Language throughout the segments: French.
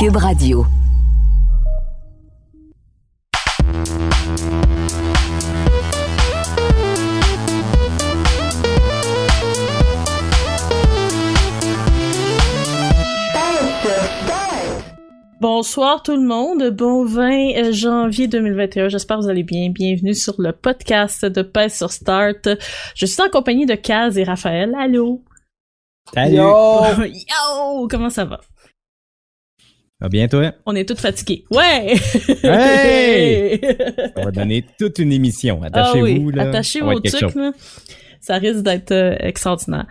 Cube Radio. Bonsoir tout le monde, bon 20 euh, janvier 2021, j'espère que vous allez bien. Bienvenue sur le podcast de Paix sur Start. Je suis en compagnie de Kaz et Raphaël. Allô? Salut! Yo! Yo! Comment ça va? Va bien, toi? On est tous fatigués. Ouais! Hey! On va donner toute une émission. Attachez-vous, ah oui. là. Attachez vos trucs. Ça risque d'être euh, extraordinaire.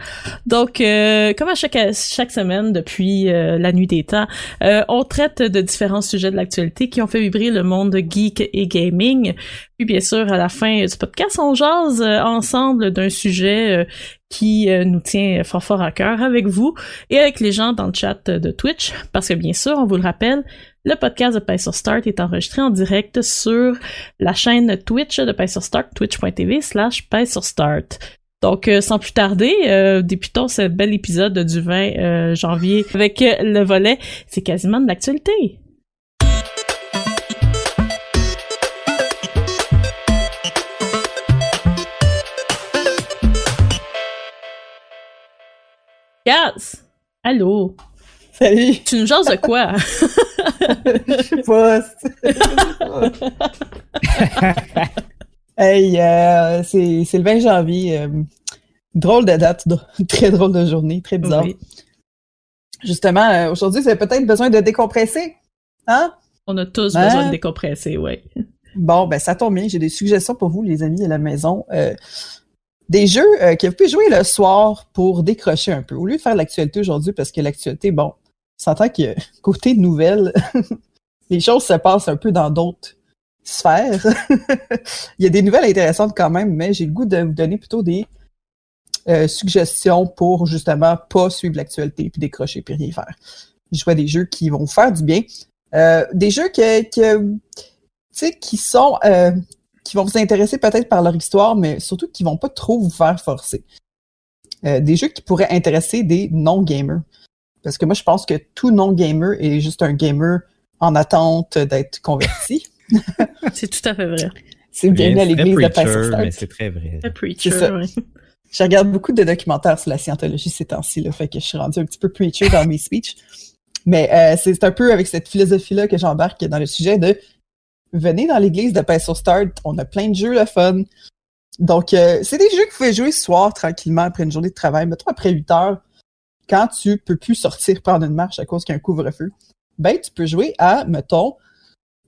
Donc, euh, comme à chaque, chaque semaine depuis euh, la nuit des temps, euh, on traite de différents sujets de l'actualité qui ont fait vibrer le monde geek et gaming. Puis bien sûr, à la fin du podcast, on jase euh, ensemble d'un sujet euh, qui nous tient fort fort à cœur avec vous et avec les gens dans le chat de Twitch. Parce que bien sûr, on vous le rappelle, le podcast de sur Start est enregistré en direct sur la chaîne Twitch de Paix sur Start, twitch.tv slash Paix sur Start. Donc, euh, sans plus tarder, euh, débutons ce bel épisode du 20 euh, janvier avec le volet. C'est quasiment de l'actualité. Gaz! Allô? Salut! Tu nous jases de quoi? Je sais pas. hey, euh, c'est c'est le 20 janviie. euh, drôle de date, très drôle de journée, très bizarre. Oui. Justement, euh, aujourd'hui, vous avez peut-être besoin de décompresser. Hein? On a tous Hein? besoin de décompresser, ouais. Bon, ben ça tombe bien. J'ai des suggestions pour vous, les amis à la maison. Euh, des jeux euh, que vous pouvez jouer le soir pour décrocher un peu. Au lieu de faire l'actualité aujourd'hui, parce que l'actualité, bon, on s'entend que côté nouvelles, les choses se passent un peu dans d'autres Il y a des nouvelles intéressantes quand même, mais j'ai le goût de vous donner plutôt des euh, suggestions pour justement pas suivre l'actualité puis décrocher puis rien faire. Je vois des jeux qui vont faire du bien. Euh, des jeux que, qui sont, euh, qui vont vous intéresser peut-être par leur histoire, mais surtout qui vont pas trop vous faire forcer. Des jeux qui pourraient intéresser des non-gamers. Parce que moi, je pense que tout non-gamer est juste un gamer en attente d'être converti. C'est tout à fait vrai. C'est bien à l'église de Start. mais c'est très vrai. Preacher, C'est ça. ouais. Je regarde beaucoup de documentaires sur la scientologie ces temps-ci, fait que je suis rendu un petit peu preacher dans mes speeches. Mais euh, c'est c'est un peu avec cette philosophie-là que j'embarque dans le sujet de venez dans l'église de Paix sur Start, on a plein de jeux le fun. Donc, euh, c'est des jeux que vous pouvez jouer ce soir tranquillement après une journée de travail, mettons après 8 heures, quand tu peux plus sortir prendre une marche à cause qu'il y a un couvre-feu. Ben, tu peux jouer à, mettons,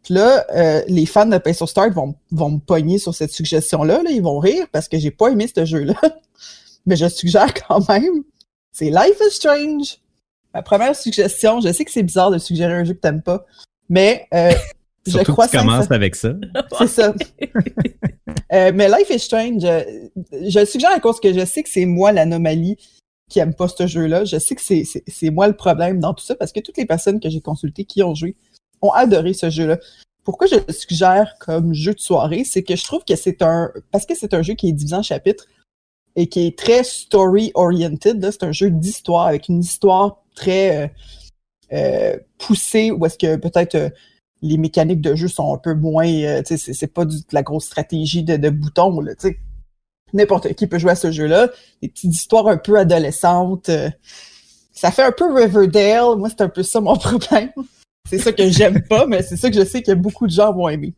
puis là, euh, les fans de sur Start vont, vont me pogner sur cette suggestion-là, là, ils vont rire parce que j'ai pas aimé ce jeu-là. Mais je suggère quand même, c'est Life is Strange. Ma première suggestion, je sais que c'est bizarre de suggérer un jeu que t'aimes pas, mais euh, je crois que tu commences sincère- avec ça. c'est ça. Euh, mais Life is Strange, euh, je le suggère à cause que je sais que c'est moi l'anomalie qui aime pas ce jeu-là. Je sais que c'est- c'est c'est moi le problème dans tout ça parce que toutes les personnes que j'ai consultées qui ont joué ont adoré ce jeu-là. Pourquoi je le suggère comme jeu de soirée, c'est que je trouve que c'est un parce que c'est un jeu qui est divisé en chapitres et qui est très story-oriented. C'est un jeu d'histoire avec une histoire très euh, euh, poussée où est-ce que peut-être euh, les mécaniques de jeu sont un peu moins, sais, c'est- pas du- de la grosse stratégie de, de boutons, là, tu. N'importe qui peut jouer à ce jeu-là. Des petites histoires un peu adolescentes. ça fait un peu Riverdale. Moi, c'est un peu ça mon problème. C'est ça que j'aime pas, mais c'est ça que je sais que beaucoup de gens vont aimer.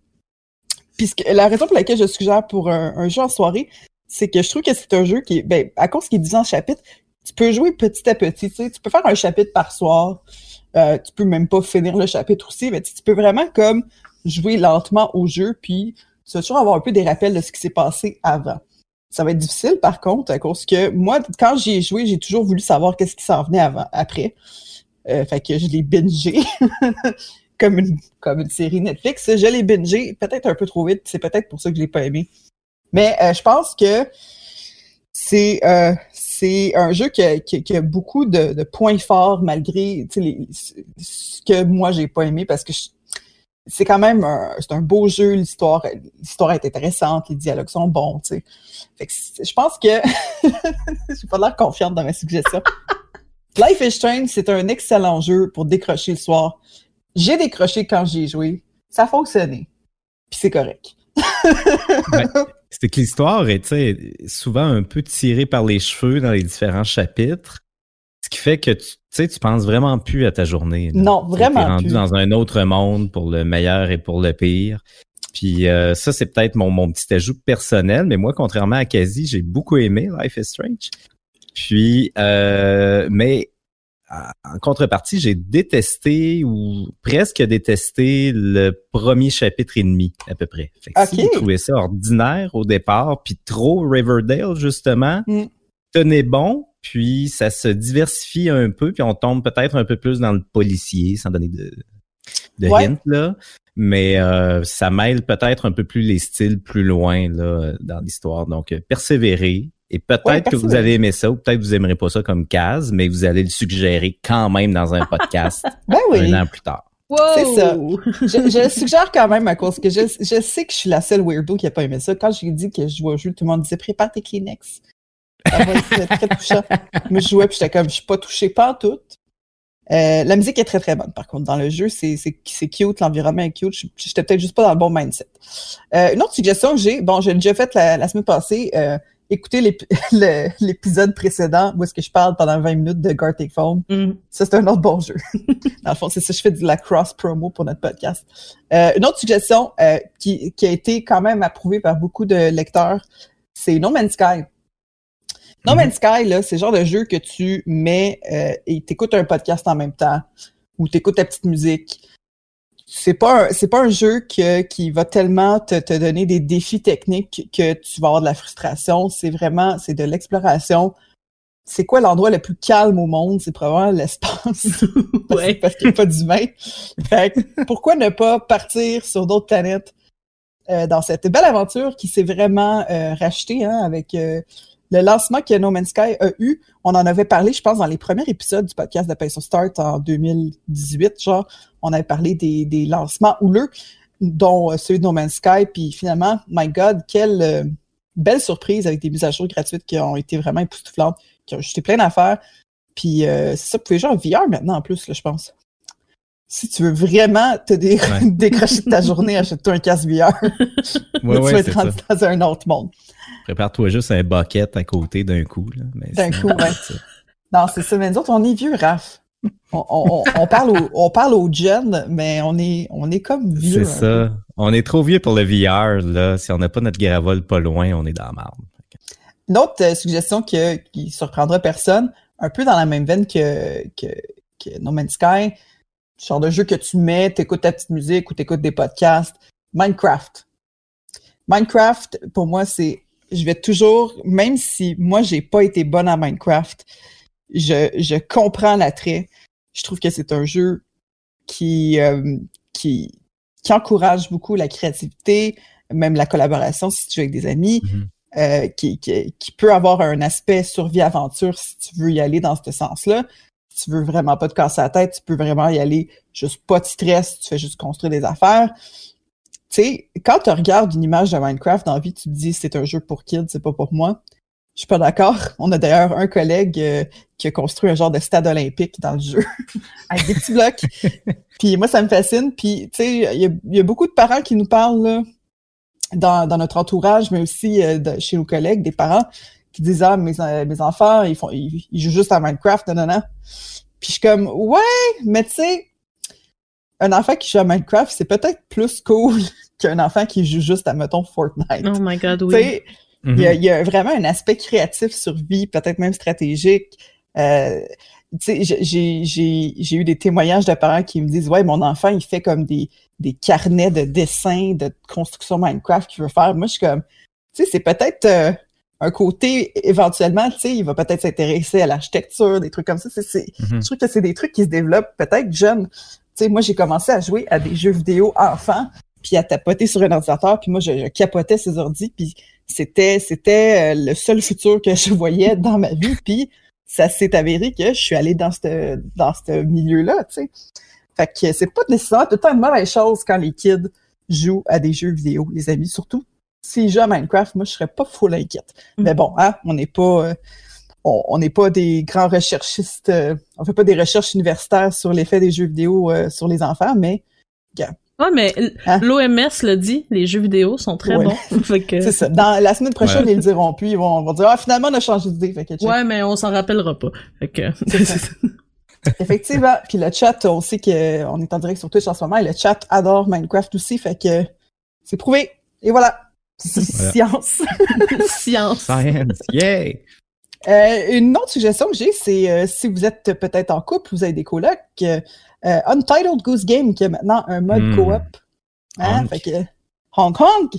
Puisque la raison pour laquelle je suggère pour un, jeu en soirée, c'est que je trouve que c'est un jeu qui ben, à cause qu'il est divisé en chapitres, tu peux jouer petit à petit, tu peux faire un chapitre par soir, euh, tu peux même pas finir le chapitre aussi, mais tu peux vraiment comme jouer lentement au jeu, puis tu vas toujours avoir un peu des rappels de ce qui s'est passé avant. Ça va être difficile, par contre, à cause que moi, quand j'y ai joué, j'ai toujours voulu savoir qu'est-ce qui s'en venait après. Euh, fait que je l'ai bingé comme une comme une série Netflix. Je l'ai bingé peut-être un peu trop vite. C'est peut-être pour ça que je l'ai pas aimé. Mais euh, je pense que c'est euh, c'est un jeu qui a, beaucoup de, points forts malgré ce que moi j'ai pas aimé parce que c'est quand même un, un beau jeu l'histoire l'histoire est intéressante les dialogues sont bons je pense que j'ai pas l'air confiante dans ma suggestion Life is Strange c'est un excellent jeu pour décrocher le soir j'ai décroché quand j'y ai joué ça a fonctionné puis c'est correct ben, c'est que l'histoire est souvent un peu tirée par les cheveux dans les différents chapitres. Ce qui fait que tu sais, tu penses vraiment plus à ta journée. Non, vraiment. Tu es rendu dans un autre monde pour le meilleur et pour le pire. Puis euh, ça, c'est peut-être mon, mon petit ajout personnel, mais moi, contrairement à Kazi, j'ai beaucoup aimé Life is Strange. Puis, euh, mais en contrepartie, j'ai détesté ou presque détesté le premier chapitre et demi à peu près. Fait que si j'ai trouvé ça ordinaire au départ, puis trop Riverdale justement, mm. tenait bon, puis ça se diversifie un peu, puis on tombe peut-être un peu plus dans le policier, sans donner de, de hint là. Mais euh, ça mêle peut-être un peu plus les styles plus loin là dans l'histoire. Donc, euh, persévérer, et peut-être que vous allez aimer ça, ou peut-être que vous aimerez pas ça comme case, mais vous allez le suggérer quand même dans un podcast ben un an plus tard. C'est ça. Je, le suggère quand même à cause que je, je sais que je suis la seule weirdo qui a pas aimé ça. Quand j'ai dit que je jouais au jeu, tout le monde disait prépare tes Kleenex. Ça va être très touchant. Mais je jouais puis j'étais comme je suis pas touchée pas en tout. Euh, la musique est très très bonne par contre dans le jeu, c'est cute, l'environnement est cute. J'étais peut-être juste pas dans le bon mindset. Euh, une autre suggestion que j'ai, bon, j'ai déjà fait la, la semaine passée. Euh, écoutez l'épisode précédent où est-ce que je parle pendant 20 minutes de Gartic Phone. Mm. Ça, c'est un autre bon jeu. Dans le fond, c'est ça, je fais de la cross-promo pour notre podcast. Euh, une autre suggestion euh, qui, qui, a été quand même approuvée par beaucoup de lecteurs, c'est No Man's Sky. No mm-hmm. Man's Sky, là, c'est le genre de jeu que tu mets euh, et t'écoutes un podcast en même temps ou t'écoutes ta petite musique c'est pas c'est pas un jeu qui va tellement te, te, donner des défis techniques que tu vas avoir de la frustration. C'est vraiment c'est de l'exploration. C'est quoi l'endroit le plus calme au monde? C'est probablement l'espace. ouais. parce qu'il n'y a pas d'humain. Fait pourquoi ne pas partir sur d'autres planètes euh, dans cette belle aventure qui s'est vraiment euh, rachetée hein, avec euh, le lancement que No Man's Sky a eu, on en avait parlé, je pense, dans les premiers épisodes du podcast de Payson Start en 2018, genre, on avait parlé des, des lancements houleux, dont euh, celui de No Man's Sky, puis finalement, my God, quelle euh, belle surprise avec des mises à jour gratuites qui ont été vraiment époustouflantes, qui ont ajouté plein d'affaires, puis euh, c'est ça, vous pouvez jouer en VR maintenant en plus, là, je pense. Si tu veux vraiment te décrocher de ta journée, achète-toi un casque VR. ouais, tu vas être rendu dans un autre monde. Prépare-toi juste un bucket à côté d'un coup. D'un coup, ouais. Non, c'est ça. Mais nous autres, on est vieux, Raph. On, on, on, parle aux, on parle aux jeunes, mais on est, on est comme vieux. C'est ça. On est trop vieux pour le VR, là. Si on n'a pas notre gravole pas loin, on est dans la marde. Une autre euh, suggestion que, qui surprendra personne, un peu dans la même veine que, que, que No Man's Sky, genre de jeu que tu mets, t'écoutes ta petite musique ou t'écoutes des podcasts, Minecraft. Minecraft, pour moi, c'est je vais toujours, même si moi, j'ai pas été bonne à Minecraft, je, je comprends l'attrait. Je trouve que c'est un jeu qui, euh, qui, qui encourage beaucoup la créativité, même la collaboration si tu joues avec des amis, mm-hmm. euh, qui, qui, qui, peut avoir un aspect survie-aventure si tu veux y aller dans ce sens-là. Si tu veux vraiment pas te casser la tête, tu peux vraiment y aller juste pas de stress, tu fais juste construire des affaires sais, quand tu regardes une image de Minecraft dans la vie, tu te dis c'est un jeu pour kids, c'est pas pour moi. Je suis pas d'accord. On a d'ailleurs un collègue euh, qui a construit un genre de stade olympique dans le jeu avec des petits blocs. Puis moi, ça me fascine. Puis tu sais, il y, a, beaucoup de parents qui nous parlent là, dans, dans notre entourage, mais aussi euh, chez nos collègues, des parents qui disent ah mes, euh, mes enfants ils font ils, jouent juste à Minecraft, non non non. Puis je suis comme ouais, mais tu sais un enfant qui joue à Minecraft, c'est peut-être plus cool qu'un enfant qui joue juste à, mettons, Fortnite. Oh my god, oui. Il y, a, y, a vraiment un aspect créatif sur vie, peut-être même stratégique. Euh, j'ai eu des témoignages de parents qui me disent Ouais, mon enfant, il fait comme des, des carnets de dessins, de construction Minecraft qu'il veut faire. Moi, je suis comme, tu sais, c'est peut-être euh, un côté, éventuellement, tu sais, il va peut-être s'intéresser à l'architecture, des trucs comme ça. C'est, Mhm. Je trouve que c'est des trucs qui se développent peut-être jeunes. Tu sais, moi, j'ai commencé à jouer à des jeux vidéo enfants, puis à tapoter sur un ordinateur, puis moi, je, je capotais ces ordis, puis c'était, c'était euh, le seul futur que je voyais dans ma vie, puis ça s'est avéré que je suis allée dans ce dans ce milieu-là, tu sais. Fait que c'est pas nécessairement tout le temps une mauvaise chose quand les kids jouent à des jeux vidéo, les amis. Surtout s'ils jouent à Minecraft, moi je serais pas full inquiète. Mm. Mais bon, hein, on n'est pas euh, on on n'est pas des grands recherchistes, euh, on fait pas des recherches universitaires sur l'effet des jeux vidéo euh, sur les enfants, mais Ouais, mais Hein? l'OMS le dit, les jeux vidéo sont très Ouais. bons. que... c'est ça. Dans la semaine prochaine, Ouais. ils le diront plus, ils vont, dire ah finalement on a changé d'idée. Fait que check. Ouais, mais on s'en rappellera pas. Fait que... Effectivement. Puis le chat, on sait qu'on est en direct sur Twitch en ce moment et le chat adore Minecraft aussi, fait que c'est prouvé. Et voilà. Science. Science. Science, yay! Euh, une autre suggestion que j'ai, c'est euh, si vous êtes peut-être en couple, vous avez des colocs, euh, euh, Untitled Goose Game qui a maintenant un mode Hmm. coop. Hein, fait que Hong Kong.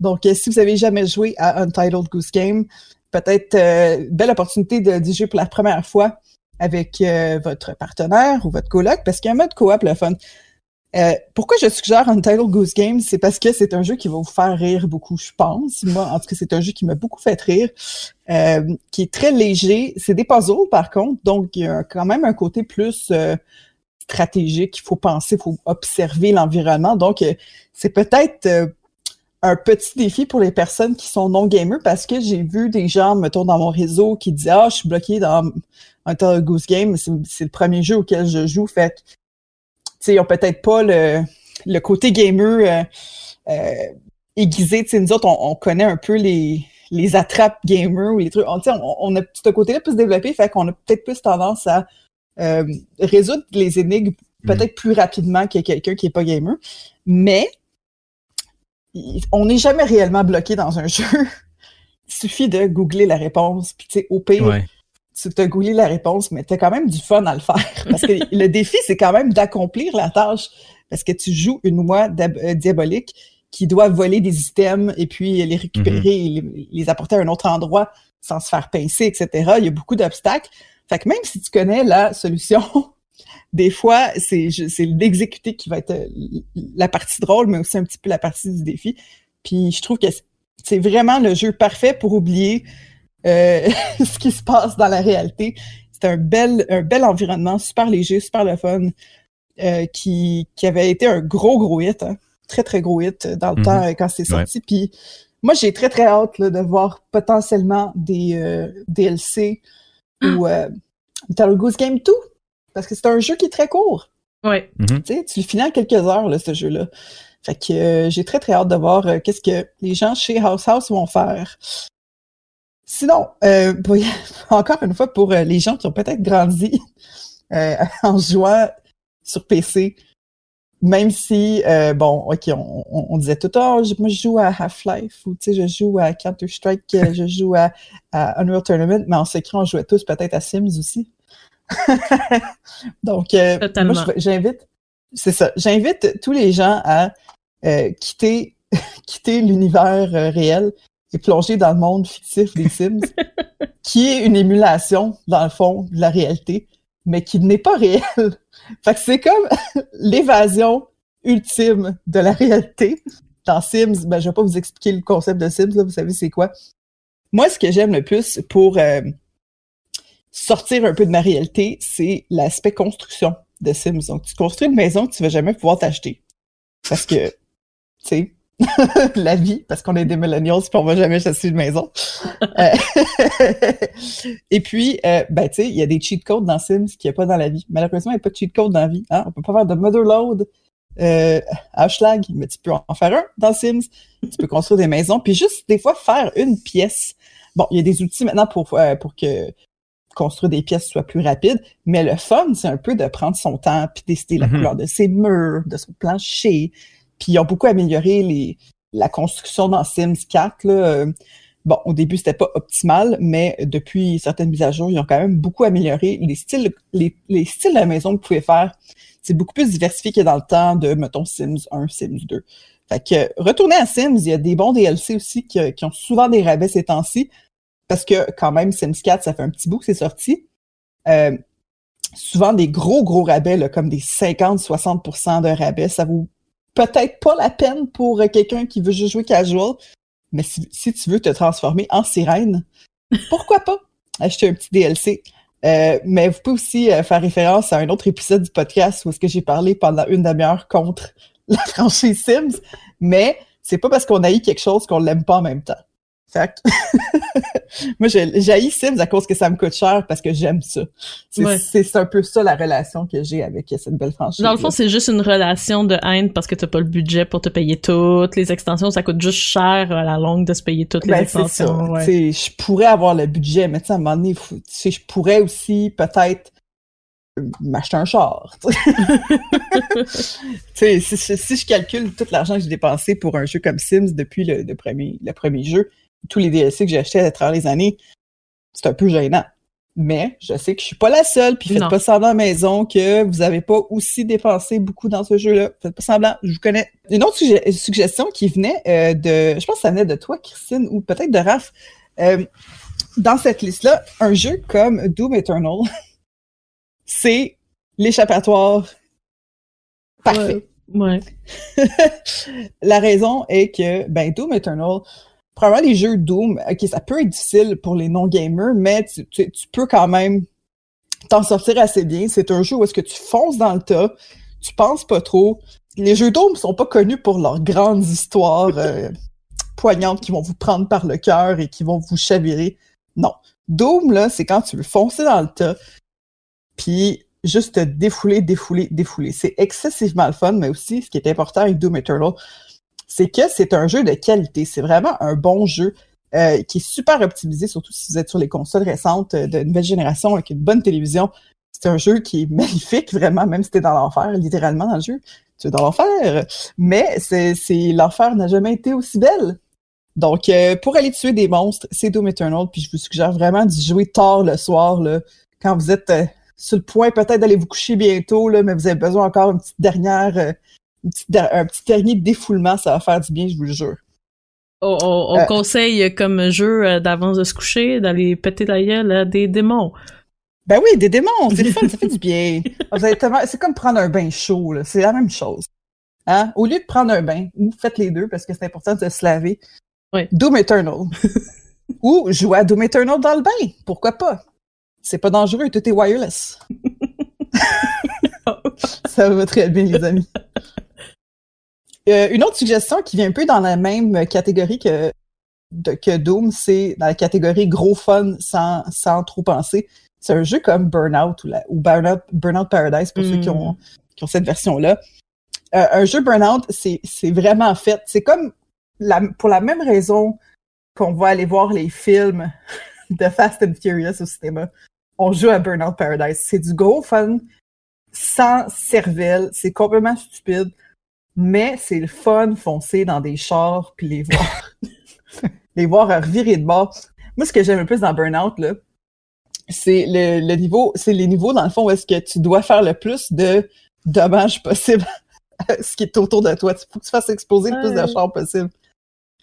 Donc, euh, si vous avez jamais joué à Untitled Goose Game, peut-être euh, belle opportunité de d'y jouer pour la première fois avec euh, votre partenaire ou votre coloc, parce qu'il y a un mode coop le fun. Euh, pourquoi je suggère Untitled Goose Game, c'est parce que c'est un jeu qui va vous faire rire beaucoup, je pense. Moi, en tout cas, c'est un jeu qui m'a beaucoup fait rire, euh, qui est très léger. C'est des puzzles, par contre, donc il y a quand même un côté plus euh, stratégique. Il faut penser, il faut observer l'environnement. Donc, euh, c'est peut-être euh, un petit défi pour les personnes qui sont non gamers parce que j'ai vu des gens, mettons, dans mon réseau qui disaient Ah, je suis bloqué dans Untitled Goose Game, c'est le premier jeu auquel je joue. Fait que, tu sais, ils ont peut-être pas le, le côté gamer euh, aiguisé. Tu sais, nous autres, on, on connaît un peu les, les attrapes gamers ou les trucs. On, on, on a ce côté-là plus développé, fait qu'on a peut-être plus tendance à euh, résoudre les énigmes peut-être plus rapidement que quelqu'un qui est pas gamer. Mais on n'est jamais réellement bloqué dans un jeu. Il suffit de googler la réponse, puis tu sais, au pire, Ouais. tu t'as googlé la réponse, mais t'as quand même du fun à le faire. Parce que le défi, c'est quand même d'accomplir la tâche. Parce que tu joues une oie euh, diabolique qui doit voler des items et puis les récupérer et les, les apporter à un autre endroit sans se faire pincer, etc. Il y a beaucoup d'obstacles. Fait que même si tu connais la solution, des fois, c'est l'exécuter qui va être euh, la partie drôle, mais aussi un petit peu la partie du défi. Puis je trouve que c'est- vraiment le jeu parfait pour oublier euh, ce qui se passe dans la réalité. C'est un bel, un bel environnement, super léger, super le fun, euh, qui, qui avait été un gros, gros hit, hein. très, très gros hit dans le Mhm. temps quand c'est sorti. Puis moi, j'ai très, très hâte là, de voir potentiellement des euh, DLC ou euh, Metal Goose Game 2, parce que c'est un jeu qui est très court. Ouais. Mhm. Tu sais, tu le finis en quelques heures, là, ce jeu-là. Fait que euh, j'ai très, très hâte de voir euh, qu'est-ce que les gens chez House House vont faire. Sinon, euh, pour- encore une fois, pour euh, les gens qui ont peut-être grandi euh, en jouant sur PC, même si, euh, bon, OK, on, on- on disait tout, oh, je- moi, je joue à Half-Life, ou, tu sais, je joue à Counter-Strike, euh, je joue à, à Unreal Tournament, mais en secret, on jouait tous peut-être à Sims aussi. Donc, euh, moi, j'invite, c'est ça, j'invite tous les gens à euh, quitter, quitter l'univers euh, réel et plonger dans le monde fictif des Sims, qui est une émulation, dans le fond, de la réalité, mais qui n'est pas réelle. Fait que c'est comme l'évasion ultime de la réalité. Dans Sims, ben, je vais pas vous expliquer le concept de Sims, là, vous savez c'est quoi. Moi, ce que j'aime le plus pour euh, sortir un peu de ma réalité, c'est l'aspect construction de Sims. Donc, tu construis une maison que tu vas jamais pouvoir t'acheter. Parce que, tu sais, la vie, parce qu'on est des millennials puis on va jamais s'acheter une maison. Euh, Et puis, euh, ben, tu sais, il y a des cheat codes dans Sims qu'il n'y a pas dans la vie. Malheureusement, il n'y a pas de cheat code dans la vie. Hein? On peut pas faire de motherload, euh, hashtag, mais tu peux en faire un dans Sims. Tu peux construire des maisons, puis juste des fois faire une pièce. Bon, il y a des outils maintenant pour, euh, pour que construire des pièces soit plus rapide, mais le fun, c'est un peu de prendre son temps, puis décider la Mhm. couleur de ses murs, de son plancher. Puis ils ont beaucoup amélioré les, la construction dans Sims 4. Là. Euh, Bon, au début, c'était pas optimal, mais depuis certaines mises à jour, ils ont quand même beaucoup amélioré les styles, les, les styles de la maison que vous pouvez faire. C'est beaucoup plus diversifié que dans le temps de, mettons, Sims 1, Sims 2. Fait que, retournez à Sims, il y a des bons DLC aussi qui, qui ont souvent des rabais ces temps-ci. parce que quand même, Sims 4, ça fait un petit bout que c'est sorti. Euh, souvent des gros, gros rabais, là, comme des 50-60% de rabais, ça vaut peut-être pas la peine pour quelqu'un qui veut juste jouer casual, mais si, si tu veux te transformer en sirène, pourquoi pas acheter un petit DLC? Euh, mais vous pouvez aussi euh, faire référence à un autre épisode du podcast où est-ce que j'ai parlé pendant une demi-heure contre la franchise Sims, mais c'est pas parce qu'on a eu quelque chose qu'on l'aime pas en même temps. Fait que moi, j'ai Sims à cause que ça me coûte cher parce que j'aime ça. C'est Ouais. un peu ça la relation que j'ai avec cette belle franchise. Dans le fond, c'est juste une relation de haine parce que t'as pas le budget pour te payer toutes les extensions. Ça coûte juste cher à la longue de se payer toutes les Ben, ça. extensions. ouais. Je pourrais avoir le budget, mais à un moment donné, je pourrais aussi peut-être euh, m'acheter un char. si, si- si je calcule tout l'argent que j'ai dépensé pour un jeu comme Sims depuis le, le premier, le premier jeu, tous les DLC que j'ai achetés à travers les années, c'est un peu gênant. Mais je sais que je suis pas la seule, puis faites Non. pas semblant à la maison que vous avez pas aussi dépensé beaucoup dans ce jeu-là. Faites pas semblant, je vous connais. Une autre sugge- suggestion qui venait euh, de, je pense que ça venait de toi, Christine, ou peut-être de Raph, euh, dans cette liste-là, un jeu comme Doom Eternal, c'est l'échappatoire parfait. Ouais. La raison est que, ben, Doom Eternal, probablement les jeux Doom, ok, ça peut être difficile pour les non-gamers, mais tu, tu- tu peux quand même t'en sortir assez bien. C'est un jeu où est-ce que tu fonces dans le tas, tu penses pas trop. Les jeux Doom sont pas connus pour leurs grandes histoires euh, poignantes qui vont vous prendre par le cœur et qui vont vous chavirer. Non. Doom, là, c'est quand tu veux foncer dans le tas, puis juste te défouler, défouler, défouler. C'est excessivement le fun, mais aussi, ce qui est important avec Doom Eternal, c'est que c'est un jeu de qualité. C'est vraiment un bon jeu euh, qui est super optimisé, surtout si vous êtes sur les consoles récentes euh, de nouvelle génération avec une bonne télévision. C'est un jeu qui est magnifique, vraiment, même si t'es dans l'enfer, littéralement dans le jeu. Tu es dans l'enfer, mais c'est, c'est l'enfer n'a jamais été aussi belle. Donc, euh, pour aller tuer des monstres, c'est Doom Eternal, puis je vous suggère vraiment d'y jouer tard le soir, là, quand vous êtes euh, sur le point peut-être d'aller vous coucher bientôt, là, mais vous avez besoin encore d'une petite dernière, un petit dernier défoulement, ça va faire du bien, je vous le jure. On, on- on Euh. conseille comme jeu euh, d'avance de se coucher d'aller péter la gueule à des démons. Ben oui, des démons, c'est le fun, ça fait du bien. C'est comme prendre un bain chaud, c'est la même chose. Hein? Au lieu de prendre un bain, ou faites les deux parce que c'est important de se laver. Doom Eternal. ou jouer à Doom Eternal dans le bain, pourquoi pas? C'est pas dangereux, tout est wireless. ça va très bien, les amis. Euh, une autre suggestion qui vient un peu dans la même catégorie que, de- que Doom, c'est dans la catégorie gros fun sans, sans trop penser. C'est un jeu comme Burnout ou, la, ou Burnout, Burnout Paradise pour ceux qui ont, qui ont cette version-là. Euh, un jeu Burnout, c'est c'est vraiment fait. C'est comme la, pour la même raison qu'on va aller voir les films de Fast and Furious au cinéma. On joue à Burnout Paradise. C'est du gros fun, sans cervelle. C'est complètement stupide, mais c'est le fun foncer dans des chars puis les voir, les voir revirer de bord. Moi, ce que j'aime le plus dans Burnout, là, c'est le, le niveau, c'est les niveaux dans le fond où est-ce que tu dois faire le plus de dommages possible à ce qui est autour de toi. Il faut que tu fasses exploser le plus de chars possible.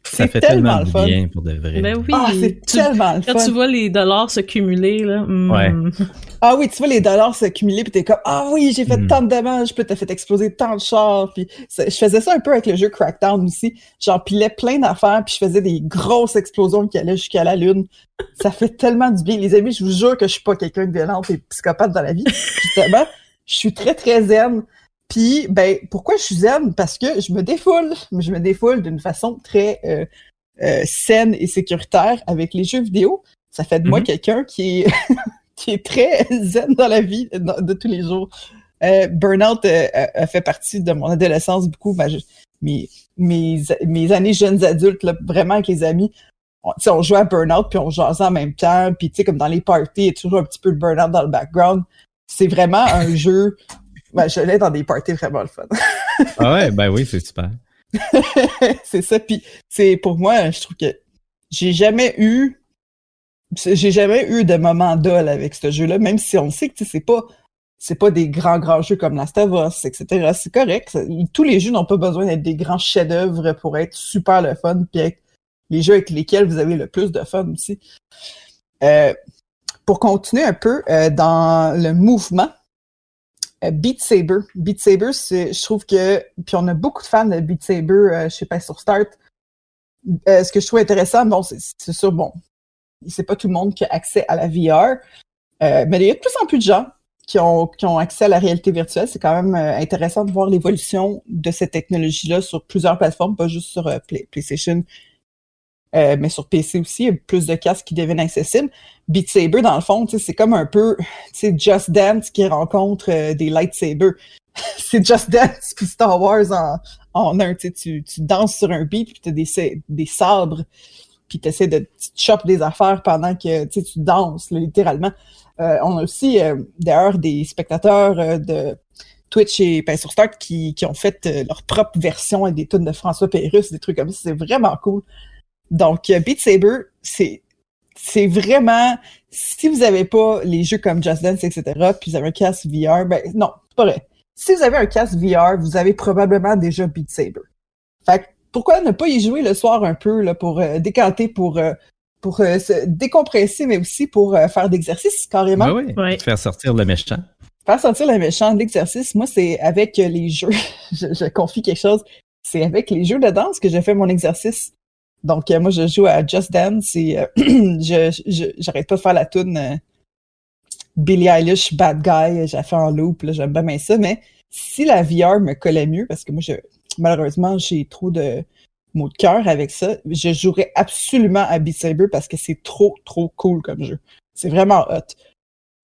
Ça C'est fait tellement tellement le bien pour de vrai. Ben oui. Ah, c'est tellement le quand fun. tu vois les dollars se cumuler, là. hmm. Ouais. Ah oui, tu vois les dollars s'accumuler, puis t'es comme ah oui, j'ai fait Mm. tant de dommages, puis t'as fait exploser tant de chars, puis je faisais ça un peu avec le jeu Crackdown aussi. J'empilais plein d'affaires, puis je faisais des grosses explosions qui allaient jusqu'à la lune. Ça fait tellement du bien, les amis. Je vous jure que je suis pas quelqu'un de violent et psychopathe dans la vie. Justement, je suis très très zen. Puis ben pourquoi je suis zen? Parce que je me défoule, je me défoule d'une façon très euh, euh, saine et sécuritaire avec les jeux vidéo. Ça fait de moi Mhm. quelqu'un qui est qui est très zen dans la vie de, de tous les jours. Euh, Burnout euh, a, fait partie de mon adolescence beaucoup. Ben, je- mes, mes, mes années jeunes adultes, là, vraiment avec les amis, on, on jouait à Burnout puis on jasait en même temps. Puis tu sais, comme dans les parties, il y a toujours un petit peu de Burnout dans le background. C'est vraiment un jeu. Ben, je l'ai dans des parties vraiment le fun. Ah ouais, ben oui, c'est super. c'est ça. Puis c'est pour moi, je trouve que j'ai jamais eu j'ai jamais eu de moment dol avec ce jeu-là, même si on sait que c'est pas c'est pas des grands grands jeux comme Last of Us, etc. C'est correct. Tous les jeux n'ont pas besoin d'être des grands chefs-d'œuvre pour être super le fun puis être les jeux avec lesquels vous avez le plus de fun aussi. Euh, pour continuer un peu euh, dans le mouvement, Beat Saber. Beat Saber, je trouve que, puis on a beaucoup de fans de Beat Saber, euh, je sais pas sur Start. Euh, ce que je trouve intéressant, bon, c'est, sûr, bon, c'est pas tout le monde qui a accès à la VR, euh, mais il y a de plus en plus de gens qui ont, qui ont accès à la réalité virtuelle. C'est quand même euh, intéressant de voir l'évolution de cette technologie-là sur plusieurs plateformes, pas juste sur euh, Play- PlayStation, euh, mais sur PC aussi. Il y a plus de casques qui deviennent accessibles. Beat Saber, dans le fond, c'est comme un peu Just Dance qui rencontre euh, des lightsabers. c'est Just Dance puis Star Wars en, en un. Tu, tu, danses sur un beat puis tu as des, des sabres puis tu essaies de chopes des affaires pendant que tu, danses, là, littéralement. Euh, on a aussi euh, d'ailleurs des spectateurs euh, de Twitch et ben, sur Start qui, qui ont fait leur propre version avec des tunes de François Pérusse, des trucs comme ça. C'est vraiment cool. Donc, euh, Beat Saber, c'est c'est vraiment si vous avez pas les jeux comme Just Dance, etc., puis vous avez un casque VR, ben non, c'est pas vrai. Si vous avez un casque VR, vous avez probablement déjà Beat Saber. Fait que pourquoi ne pas y jouer le soir un peu là, pour euh, décanter, pour, euh, pour euh, se décompresser, mais aussi pour euh, faire d'exercice carrément? Ouais, oui. Ouais. Faire sortir le méchant. Faire sentir le méchant de l'exercice, moi, c'est avec les jeux. je, je confie quelque chose. C'est avec les jeux de danse que j'ai fait mon exercice. Donc, euh, moi, je joue à Just Dance et euh, je, j'arrête pas de faire la tune euh, Billie Eilish, Bad Guy. J'ai fait en loop, j'aime bien, bien ça. Mais si la VR me collait mieux, parce que moi, je, malheureusement, j'ai trop de mots de cœur avec ça, je jouerais absolument à Beat Saber parce que c'est trop, trop cool comme jeu. C'est vraiment hot.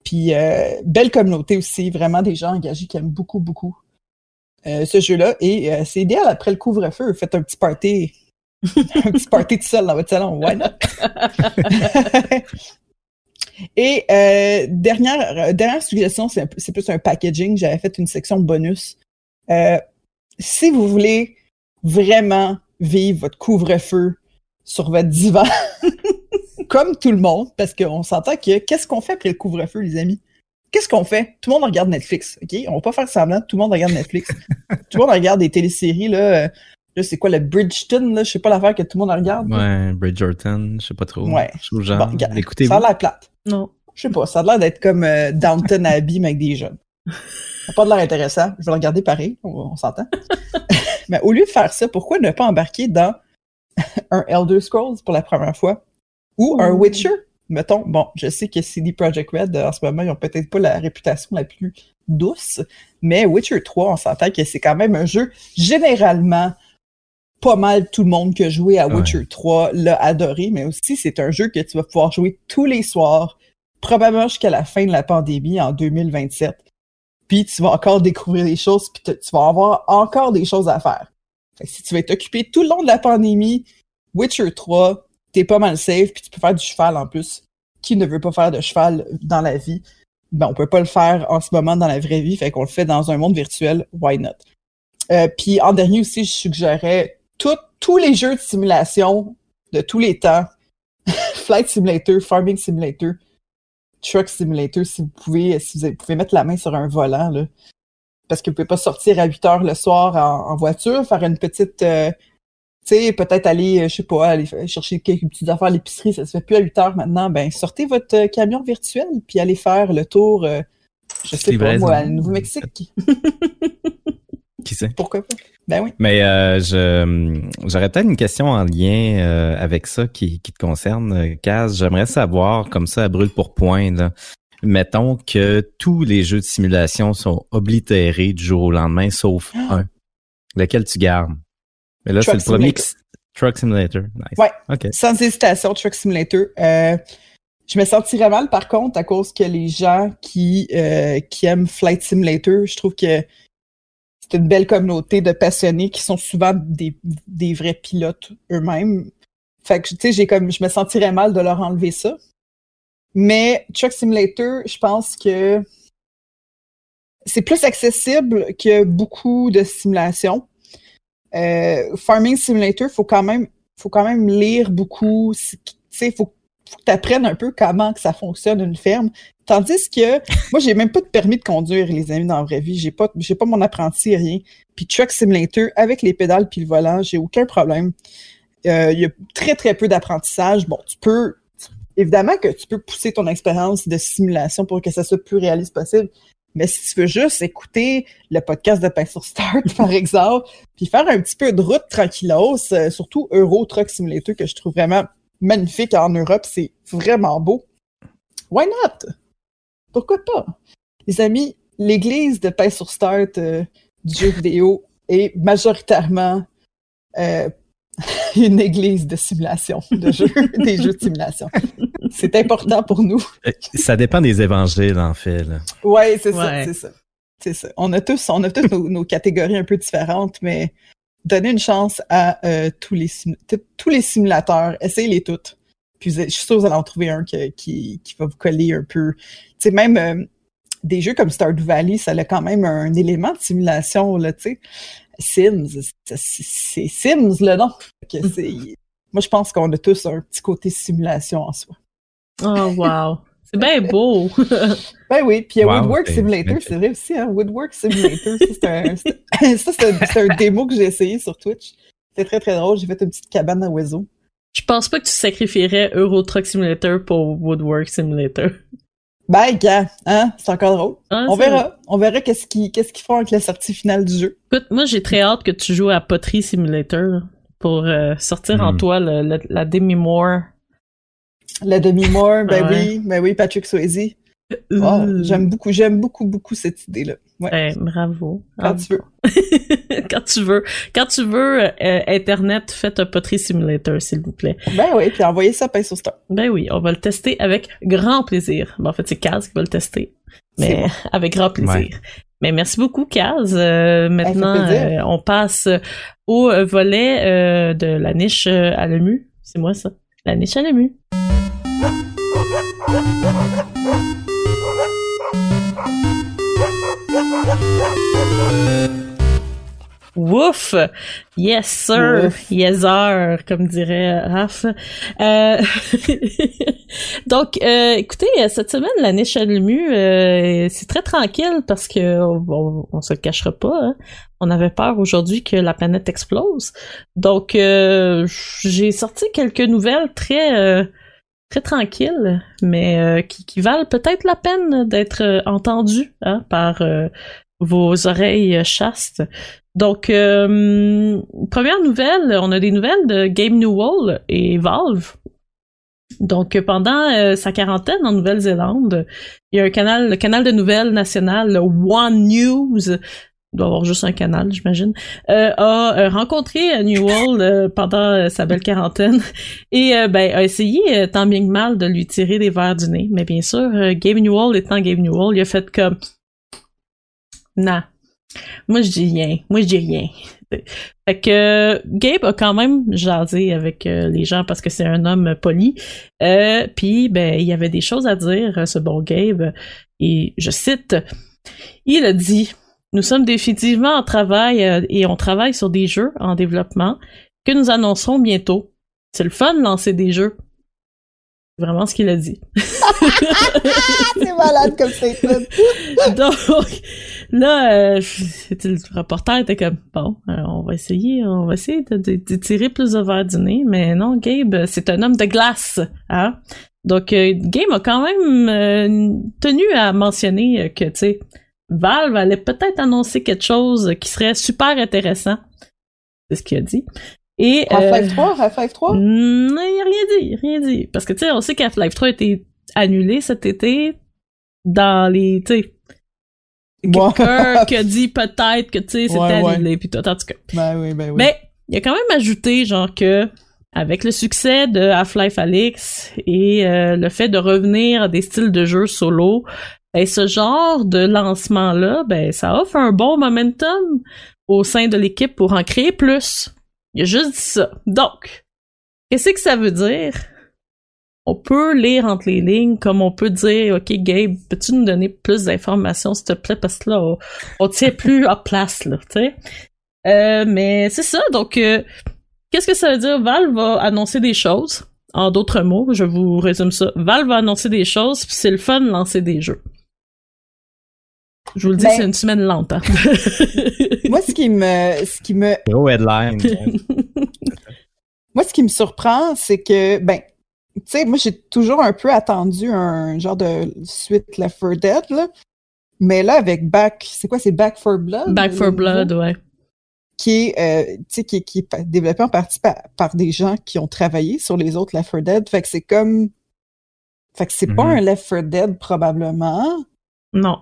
Puis euh, belle communauté aussi, vraiment des gens engagés qui aiment beaucoup, beaucoup ce jeu-là. Et c'est idéal après le couvre-feu. Faites un petit party, un petit party tout seul dans votre salon. Why not? Et euh, dernière, euh, dernière suggestion, c'est un peu- c'est plus un packaging. J'avais fait une section bonus. Euh, si vous voulez vraiment vivre votre couvre-feu sur votre divan, comme tout le monde, parce qu'on s'entend que qu'est-ce qu'on fait après le couvre-feu, les amis? Qu'est-ce qu'on fait? Tout le monde regarde Netflix, OK? On va pas faire semblant, tout le monde regarde Netflix. tout le monde regarde des téléséries, là. Là, c'est quoi, le Bridgeton, là? Je sais pas l'affaire que tout le monde regarde. là. Ouais, Bridgerton, je sais pas trop. Ouais. Je suis genre, Bon, regarde, écoutez-vous. Ça a l'air plate. Non. Je sais pas, ça a l'air d'être comme euh, Downton Abbey, mais avec des jeunes. Ça n'a pas de l'air intéressant. Je vais le regarder pareil, on, on s'entend. mais au lieu de faire ça, pourquoi ne pas embarquer dans un Elder Scrolls pour la première fois? Ou un. Witcher? Mettons, bon, je sais que CD Projekt Red, en ce moment, ils ont peut-être pas la réputation la plus douce, mais Witcher 3, on s'entend que c'est quand même un jeu généralement pas mal tout le monde qui a joué à Ouais. Witcher 3 l'a adoré, mais aussi c'est un jeu que tu vas pouvoir jouer tous les soirs, probablement jusqu'à la fin de la pandémie en 2027. Puis tu vas encore découvrir des choses, puis tu vas avoir encore des choses à faire. Fait que si tu vas être occupé tout le long de la pandémie, Witcher 3, t'es pas mal safe, puis tu peux faire du cheval en plus. Qui ne veut pas faire de cheval dans la vie? Ben, on peut pas le faire en ce moment dans la vraie vie, fait qu'on le fait dans un monde virtuel, why not? Euh, puis en dernier aussi, je suggérerais tout- tous les jeux de simulation de tous les temps. Flight Simulator, Farming Simulator, Truck Simulator, si vous pouvez, si vous pouvez mettre la main sur un volant, là. Parce que vous pouvez pas sortir à 8 heures le soir en, en voiture, faire une petite, euh, tu sais, peut-être aller, euh, je sais pas, aller chercher quelques petites affaires à l'épicerie, ça se fait plus à 8 heures maintenant. Ben, sortez votre euh, camion virtuel, puis allez faire le tour, euh, je sais pas moi, à Nouveau-Mexique. Qui sait? Pourquoi pas? Ben oui. Mais euh, je j'aurais peut-être une question en lien euh, avec ça qui, qui te concerne, euh, Kaz. J'aimerais savoir, comme ça, à brûle pour point, là. Mettons que tous les jeux de simulation sont oblitérés du jour au lendemain, sauf un. Lequel tu gardes? Mais là, c'est le premier qui- Truck Simulator. Nice. Ouais. OK. Sans hésitation, Truck Simulator. Euh, je me sentirais mal, par contre, à cause que les gens qui, euh, qui aiment Flight Simulator, je trouve que c'est une belle communauté de passionnés qui sont souvent des, des vrais pilotes eux-mêmes. Fait que, tu sais, j'ai comme, je me sentirais mal de leur enlever ça. Mais Truck Simulator, je pense que c'est plus accessible que beaucoup de simulations. Euh, Farming Simulator, faut quand même, faut quand même lire beaucoup. Tu sais, faut, faut que tu apprennes un peu comment que ça fonctionne une ferme. Tandis que moi, j'ai même pas de permis de conduire, les amis, dans la vraie vie. J'ai pas, j'ai pas mon apprenti, rien. Puis Truck Simulator, avec les pédales puis le volant, j'ai aucun problème. Euh, il y a très, très peu d'apprentissage. Bon, tu peux, évidemment que tu peux pousser ton expérience de simulation pour que ça soit le plus réaliste possible. Mais si tu veux juste écouter le podcast de Pain sur Start, par exemple, puis faire un petit peu de route tranquillos, euh, surtout Euro Truck Simulator, que je trouve vraiment magnifique en Europe, c'est vraiment beau. Why not? Pourquoi pas? Les amis, l'église de Pain sur Start euh, du jeu vidéo est majoritairement euh, une église de simulation, de jeux, des jeux de simulation. C'est important pour nous. Euh, Ça dépend des évangiles, en fait. Là. Ouais, c'est ça, Ouais. c'est ça. C'est ça. On a tous, on a tous nos, nos catégories un peu différentes, mais donner une chance à euh, tous, les tous les simulateurs, essayez-les toutes. Puis je suis sûre que vous allez en trouver un que- qui, qui va vous coller un peu. Tu sais, même euh, des jeux comme Stardew Valley, ça a quand même un élément de simulation, là, tu sais. Sims, c'est- Sims, le nom. Moi, je pense qu'on a tous un petit côté simulation en soi. Oh, wow. C'est bien beau. Ben oui, puis il y a Wow, Woodwork Simulator, c'est vrai aussi, hein? Woodwork Simulator, ça c'est un, c'est- ça, c'est un, c'est un démo que j'ai essayé sur Twitch. C'était très très drôle, j'ai fait une petite cabane à oiseaux. Je pense pas que tu sacrifierais Euro Truck Simulator pour Woodwork Simulator. Ben, gars, hein? C'est encore drôle. Ah, On vrai. verra. On verra qu'est-ce qu'ils qu'est-ce qu'ils font avec la sortie finale du jeu. Écoute, moi, j'ai très hâte que tu joues à Pottery Simulator pour euh, sortir en Hmm. toi le- le- la demi-more. La demi-more, ben Ouais. oui, ben oui, Patrick Swayze. Oh, Ouh. j'aime beaucoup, j'aime beaucoup, beaucoup cette idée-là. Ouais, Ouais, bravo. quand tu veux. quand tu veux. Quand tu veux, euh, Internet, faites un Pottery Simulator, s'il vous plaît. Ben oui, puis envoyez ça à Pain sur Star. Ben oui, on va le tester avec grand plaisir. Ben, en fait, c'est Kaz qui va le tester, C'est mais avec grand plaisir. Ouais. Mais merci beaucoup, Kaz. Euh, maintenant, euh, on passe au euh, volet euh, de la niche euh, à l'EMU. C'est moi, ça. La niche à l'EMU. Wouf! Yes, sir! Yes, sir! Comme dirait Raph. Euh, Donc, euh, écoutez, cette semaine, la niche à l'EMU, euh, c'est très tranquille parce que on, on, on se le cachera pas. hein. On avait peur aujourd'hui que la planète explose. Donc, euh, j'ai sorti quelques nouvelles très euh, très tranquilles, mais euh, qui, qui valent peut-être la peine d'être entendues hein, par vos oreilles chastes. Donc, euh, première nouvelle, on a des nouvelles de Game Newell et Valve. Donc, pendant euh, sa quarantaine en Nouvelle-Zélande, il y a un canal, le canal de nouvelles national, One News, il doit avoir juste un canal, j'imagine, euh, a euh, rencontré euh, Newell euh, pendant sa belle quarantaine et ben, a essayé tant bien que mal de lui tirer des verres du nez. Mais bien sûr, Gabe Newell étant Gabe Newell, il a fait comme non. Moi, je dis rien. Moi, je dis rien. Fait que Gabe a quand même jasé avec euh, les gens parce que c'est un homme poli. Euh, Puis, ben, il y avait des choses à dire, euh, ce bon Gabe. Et je cite, il a dit Nous sommes définitivement en travail euh, et on travaille sur des jeux en développement que nous annoncerons bientôt. C'est le fun de lancer des jeux. C'est vraiment ce qu'il a dit. C'est malade comme statement. Donc, là, euh, le reporter était comme, bon, euh, on va essayer, on va essayer de, de- de tirer plus de verre du nez, mais non, Gabe, c'est un homme de glace, hein. Donc, euh, Gabe a quand même tenu à mentionner que, tu sais, Valve allait peut-être annoncer quelque chose qui serait super intéressant. C'est ce qu'il a dit. Et, euh, Half-Life 3, Half-Life 3. non, a rien dit, rien dit. Parce que, tu sais, on sait qu'Half-Life 3 a été annulé cet été dans les, tu sais, quelqu'un qui a dit peut-être que, tu sais, c'était Ouais, ouais. annulé, puis tout, en tout cas. Ben oui, ben oui. Mais, il a quand même ajouté, genre, que, avec le succès de Half-Life Alyx et euh, le fait de revenir à des styles de jeu solo, ben, ce genre de lancement-là, ben, ça offre un bon momentum au sein de l'équipe pour en créer plus. Il a juste ça. Donc, qu'est-ce que ça veut dire? On peut lire entre les lignes, comme on peut dire, OK, Gabe, peux-tu nous donner plus d'informations, s'il te plaît, parce que là, on, on tient plus à place, là, tu sais. Euh, mais c'est ça, donc, euh, qu'est-ce que ça veut dire? Valve va annoncer des choses. En d'autres mots, je vous résume ça. Valve va annoncer des choses, puis c'est le fun de lancer des jeux. Je vous le dis, Ben- c'est une semaine lente. hein. Moi, ce qui me, ce qui me, headline. Moi, ce qui me surprend, c'est que, ben, tu sais, moi, j'ai toujours un peu attendu un genre de suite Left 4 Dead, là. Mais là, avec Back, c'est quoi, c'est Back for Blood? Back for Blood, nouveau? ouais. Qui est, euh, tu sais, qui, est- qui est développé en partie par, par des gens qui ont travaillé sur les autres Left 4 Dead. Fait que c'est comme, fait que c'est pas Mhm. un Left 4 Dead, probablement. Non.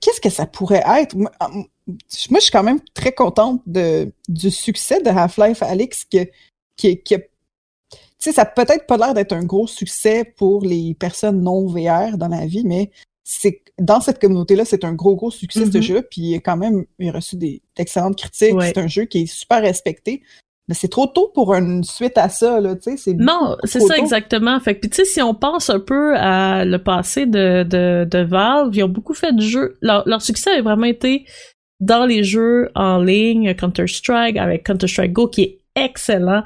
Qu'est-ce que ça pourrait être? Moi, ah, moi, je suis quand même très contente de, du succès de Half-Life Alix que, qui, qui a- tu sais, ça peut-être pas l'air d'être un gros succès pour les personnes non VR dans la vie, mais c'est dans cette communauté-là, c'est un gros, gros succès, ce Mhm. jeu-là, puis il a quand même il a reçu des d'excellentes critiques. Ouais. C'est un jeu qui est super respecté. Mais c'est trop tôt pour une suite à ça, là, tu sais. Non, c'est ça tôt. exactement. Fait que puis tu sais si on pense un peu à le passé de de, de Valve, ils ont beaucoup fait de jeux. Leur, leur succès a vraiment été dans les jeux en ligne, Counter Strike avec Counter Strike Go qui est excellent,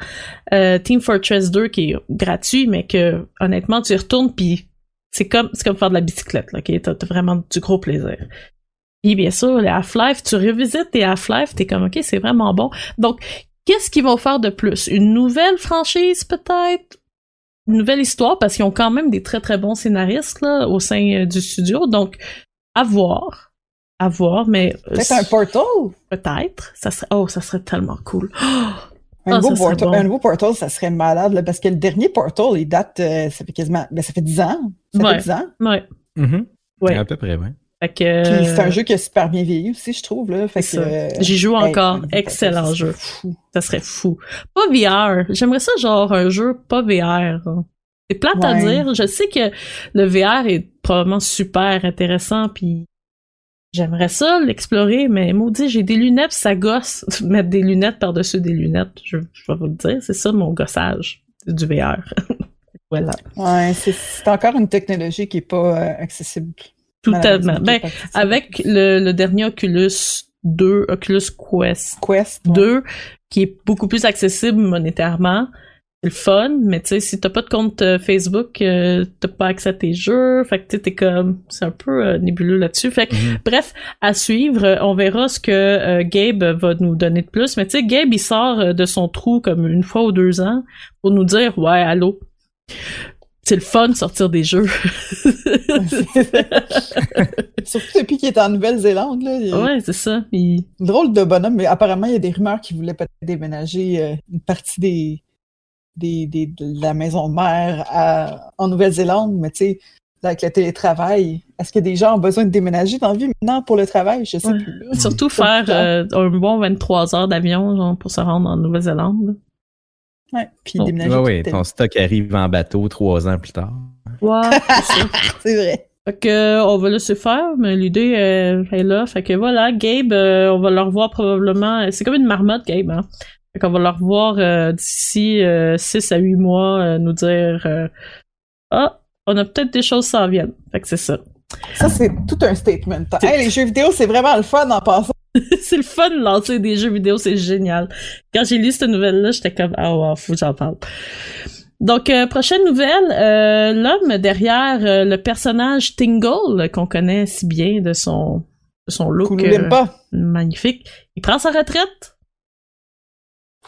euh, Team Fortress 2 qui est gratuit mais que honnêtement tu y retournes puis c'est comme c'est comme faire de la bicyclette là, ok, t'as t'as vraiment du gros plaisir. Puis bien sûr, les Half-Life, tu revisites tes Half-Life, t'es comme ok, c'est vraiment bon. Donc Qu'est-ce qu'ils vont faire de plus? Une nouvelle franchise, peut-être? Une nouvelle histoire, parce qu'ils ont quand même des très très bons scénaristes là, au sein euh, du studio. Donc, à voir. À voir, mais. euh, Peut-être un Portal? Peut-être. Ça serait, oh, ça serait tellement cool. Un, Ah, nouveau ça serait portal, bon. un nouveau Portal, ça serait malade, là, parce que le dernier Portal, il date, euh, ça fait quasiment, ben, ça fait 10 ans. Ça Ouais. fait 10 ans. Ouais. Ouais. À peu près, ouais. Fait c'est un jeu qui a super bien vieilli aussi, je trouve, là. Fait que, euh, J'y joue hey, encore. Portal, Excellent ça jeu. Fou. Ça serait fou. Pas VR. J'aimerais ça genre un jeu pas VR. C'est plate à dire. Je sais que le VR est probablement super intéressant puis j'aimerais ça l'explorer, mais maudit, j'ai des lunettes, ça gosse. Mettre des lunettes par-dessus des lunettes, je, je vais vous le dire, c'est ça mon gossage du VR. voilà. Ouais, c'est- c'est encore une technologie qui est pas euh, accessible. Totalement. Ben, avec le, le dernier Oculus 2, Oculus Quest Quest. ouais. 2 qui est beaucoup plus accessible monétairement. C'est le fun, mais tu sais, si t'as pas de compte euh, Facebook, euh, t'as pas accès à tes jeux, fait que tu sais, t'es comme, c'est un peu euh, nébuleux là-dessus. Fait que, Mhm. bref, à suivre, on verra ce que euh, Gabe va nous donner de plus. Mais tu sais, Gabe, il sort de son trou comme une fois ou deux ans pour nous dire, ouais, allô, c'est le fun de sortir des jeux. Surtout depuis qu'il est en Nouvelle-Zélande, là. il ouais, c'est ça. Il- Drôle de bonhomme, mais apparemment, il y a des rumeurs qui voulaient peut-être déménager euh, une partie des, des, des- de la maison de mère à- en Nouvelle-Zélande, mais tu sais, avec le télétravail, est-ce que des gens ont besoin de déménager dans la vie maintenant pour le travail? Je sais Ouais. plus. Surtout faire euh, un bon 23 heures d'avion genre, pour se rendre en Nouvelle-Zélande. Ouais, puis déménager. Ouais, tout ouais, le ton stock arrive en bateau trois ans plus tard. Ouais, c'est vrai. Fait que, euh, on va laisser faire, mais l'idée euh, est là. Fait que voilà, Gabe, euh, on va le revoir probablement. C'est comme une marmotte, Gabe. Hein? Fait qu'on va le revoir euh, d'ici 6 à 8 mois, euh, nous dire euh, Ah, on a peut-être des choses qui s'en viennent. Fait que c'est ça. Ça, c'est tout un statement. Hey, les jeux vidéo, c'est vraiment le fun en passant. c'est le fun de lancer des jeux vidéo, c'est génial. Quand j'ai lu cette nouvelle-là, j'étais comme Ah wow, faut que j'en parle. Donc, euh, prochaine nouvelle, euh, l'homme derrière euh, le personnage Tingle, qu'on connaît si bien de son, de son look pas. magnifique, il prend sa retraite.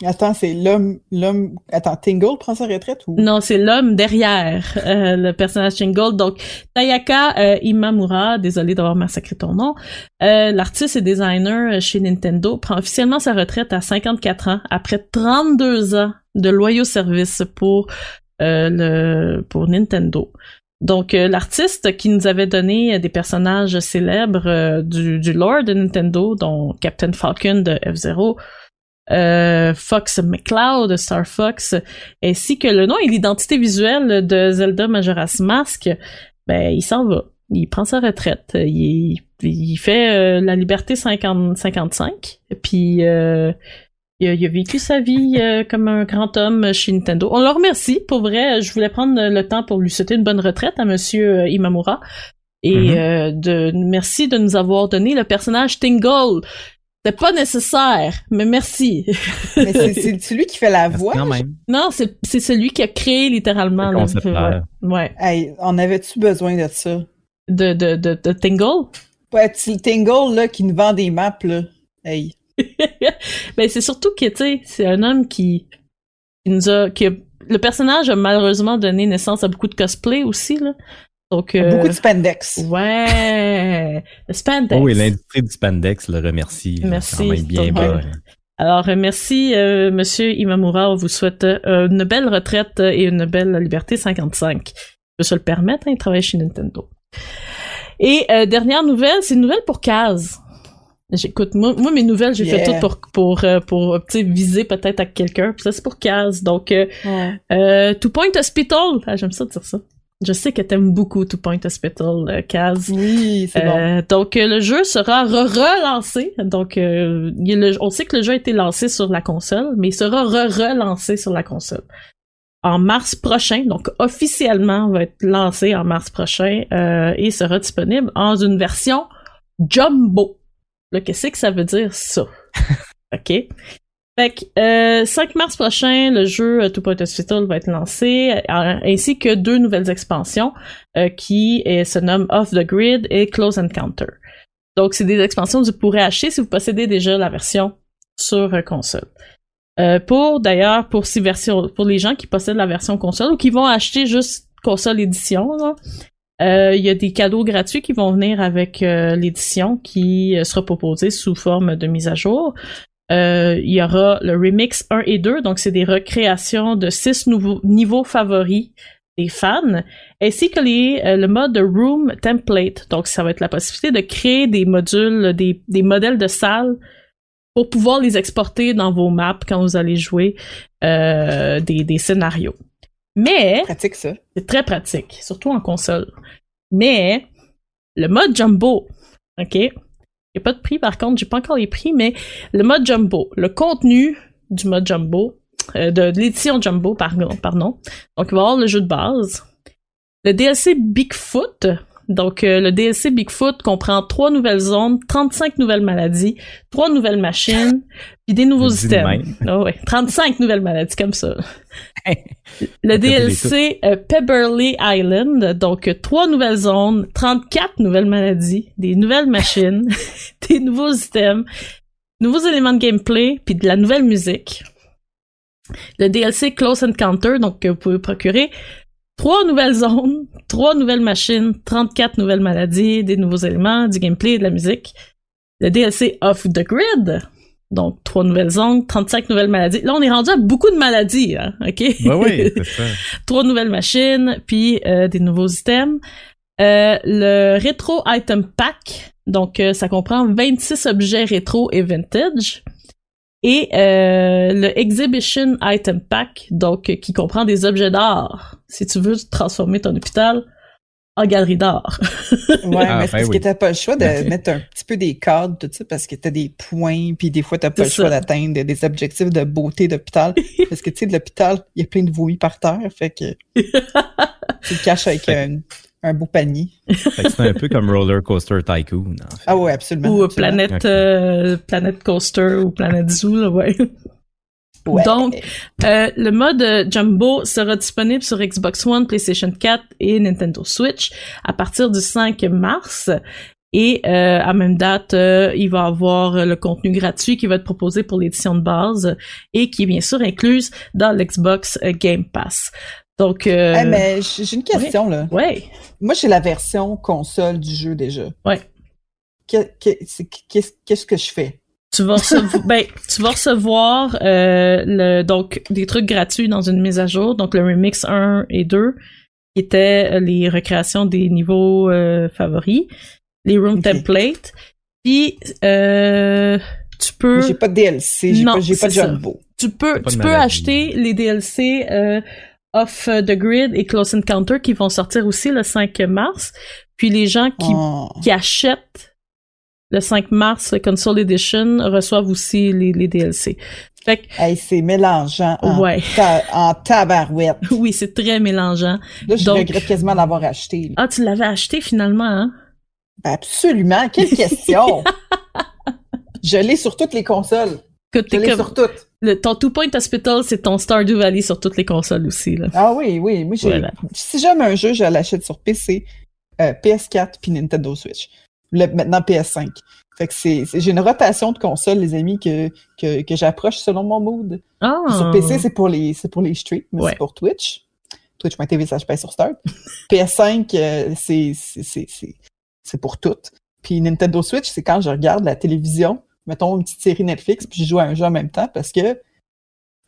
Attends, c'est l'homme, l'homme. Attends, Tingle prend sa retraite ou? Non, c'est l'homme derrière euh, le personnage Tingle. Donc, Tayaka euh, Imamura, désolé d'avoir massacré ton nom, euh, l'artiste et designer chez Nintendo, prend officiellement sa retraite à 54 ans après 32 ans de loyaux services pour euh, le pour Nintendo. Donc, euh, l'artiste qui nous avait donné des personnages célèbres euh, du, du lore de Nintendo, dont Captain Falcon de F-Zero, euh, Fox McCloud Star Fox, ainsi que le nom et l'identité visuelle de Zelda Majora's Mask, ben, il s'en va. Il prend sa retraite. Il, il fait euh, la liberté 50, 55. Puis euh, il, a, il a vécu sa vie euh, comme un grand homme chez Nintendo. On le remercie. Pour vrai, je voulais prendre le temps pour lui souhaiter une bonne retraite à Monsieur Imamura. Et euh, de merci de nous avoir donné le personnage Tingle. C'était pas nécessaire, mais merci. Mais c'est, celui qui fait la voix. Quand même. Non, c'est c'est celui qui a créé littéralement Le concepteur. ouais, ouais. Hey, on avait-tu besoin de ça? de de de, de Tingle? Ouais, c'est le Tingle, là, qui nous vend des maps, là. Hey. ben c'est surtout que tu sais, c'est un homme qui qui nous a, qui a- le personnage a malheureusement donné naissance à beaucoup de cosplay aussi, là. Donc, euh, Beaucoup de spandex. Ouais, le spandex. Oh, et l'industrie du spandex le remercie. Merci, C'est quand même bien bas. euh, Alors, euh, merci, euh, Monsieur Imamura. On vous souhaite euh, une belle retraite et une belle liberté 55. Je peux se le permettre, hein, il travaille chez Nintendo. Et euh, dernière nouvelle, c'est une nouvelle pour Kaz. J'écoute, moi, moi, mes nouvelles, j'ai fait Yeah. toutes pour pour euh, pour, sais, viser peut-être à quelqu'un. Puis ça, c'est pour Kaz. Donc, euh, Ouais. euh, Two Point Hospital. Ah, j'aime ça dire ça. Je sais que t'aimes beaucoup Two Point Hospital, euh, Kaz. Oui, c'est bon. Euh, donc euh, le jeu sera re- relancé. Donc euh, le- on sait que le jeu a été lancé sur la console, mais il sera re- relancé sur la console en mars prochain. Donc officiellement va être lancé en mars prochain euh, et sera disponible en une version jumbo. Là, qu'est-ce que ça veut dire ça? Ok. Fait que, euh, 5 mars prochain, le jeu euh, Two Point Hospital va être lancé, euh, ainsi que deux nouvelles expansions euh, qui euh, se nomment Off the Grid et Close Encounter. Donc, c'est des expansions que vous pourrez acheter si vous possédez déjà la version sur euh, console. Pour d'ailleurs, pour ces versions, pour les gens qui possèdent la version console ou qui vont acheter juste console édition, il y a des cadeaux gratuits qui vont venir avec l'édition qui sera proposée sous forme de mise à jour. Euh, il y aura le remix 1 et 2, donc c'est des recréations de six nouveaux niveaux favoris des fans, ainsi que les, euh, le mode Room Template. Donc ça va être la possibilité de créer des modules, des, des modèles de salles pour pouvoir les exporter dans vos maps quand vous allez jouer euh, des, des scénarios. Mais Pratique ça. c'est très pratique, surtout en console. Mais le mode jumbo, ok, il n'y a pas de prix par contre, j'ai pas encore les prix, mais le mode jumbo, le contenu du mode jumbo, euh, de, de l'édition jumbo, pardon, pardon. Donc il va y avoir le jeu de base, le DLC Bigfoot. Donc euh, le DLC Bigfoot comprend trois nouvelles zones, 35 nouvelles maladies, trois nouvelles machines, puis des nouveaux systèmes. même. Ah ouais, 35 nouvelles maladies comme ça. Le DLC euh, Island, donc euh, trois nouvelles zones, 34 nouvelles maladies, des nouvelles machines, des nouveaux systèmes, nouveaux éléments de gameplay, puis de la nouvelle musique. Le DLC Close Encounter, donc que vous pouvez procurer trois nouvelles zones, trois nouvelles machines, 34 nouvelles maladies, des nouveaux éléments, du gameplay de la musique. Le DLC Off the Grid, donc trois nouvelles zones, 35 nouvelles maladies. Là, on est rendu à beaucoup de maladies, hein, ok? Ben oui, c'est ça. trois nouvelles machines, puis euh, des nouveaux items. Euh, le Retro Item Pack, donc euh, ça comprend 26 objets rétro et vintage. Et euh, le Exhibition Item Pack, donc qui comprend des objets d'art. Si tu veux transformer ton hôpital en galerie d'art. Ouais, Ah, mais c'est ben parce oui. que t'as pas le choix de mettre un petit peu des cadres, tout ça, parce que t'as des points, puis des fois t'as pas le choix d'atteindre des objectifs de beauté d'hôpital. parce que tu sais, de l'hôpital, il y a plein de vomi par terre, fait que tu le caches avec un, un beau panier. Fait que c'est un peu comme Roller Coaster Tycoon. en fait. Ah ouais, absolument. ou euh, absolument. Planète, euh, Planète Coaster ou Planète Zoo, là, ouais. Ouais. Donc, Euh, le mode euh, Jumbo sera disponible sur Xbox One, PlayStation 4 et Nintendo Switch à partir du 5 mars. Et euh, à même date, euh, il va avoir le contenu gratuit qui va être proposé pour l'édition de base et qui est bien sûr incluse dans l'Xbox Game Pass. Donc, euh, Eh, mais j'ai une question, là. ouais, Moi, j'ai la version console du jeu déjà. Ouais. Qu'est-ce que je fais? tu vas recevoir, ben, tu vas recevoir euh, le, donc des trucs gratuits dans une mise à jour, donc le remix 1 et 2 qui étaient euh, les recréations des niveaux euh, favoris, les room templates, puis euh, tu peux J'ai pas de DLC, j'ai Non, pas, j'ai pas de jumbo. tu peux pas de tu peux maladie. acheter les DLC euh, Off the Grid et Close Encounter qui vont sortir aussi le 5 mars. Puis les gens qui Oh. qui achètent le 5 mars le Console Edition reçoivent aussi les, les DLC. Fait que, Hey, c'est mélangeant en, Ouais. ta- en tabarouette. oui, c'est très mélangeant. Là, je Donc- regrette quasiment d'avoir acheté. là. Ah, tu l'avais acheté finalement, hein? Ben, Absolument, quelle question! je l'ai sur toutes les consoles. Que t'es comme, sur toutes. le, ton Two Point Hospital, c'est ton Stardew Valley sur toutes les consoles aussi, là. Ah oui, oui. Moi, j'ai- Voilà. Si j'aime un jeu, je l'achète sur PC, euh, PS4 puis Nintendo Switch. Le, maintenant PS5. Fait que c'est, j'ai une rotation de consoles, les amis, que, que, que j'approche selon mon mood. Ah. Sur PC, c'est pour les, c'est pour les streams, mais Ouais. c'est pour Twitch. Twitch.tv, ça je sur Start. PS5, euh, c'est, c'est, c'est, c'est, c'est pour tout. Puis Nintendo Switch, c'est quand je regarde la télévision, mettons une petite série Netflix, puis je joue à un jeu en même temps parce que,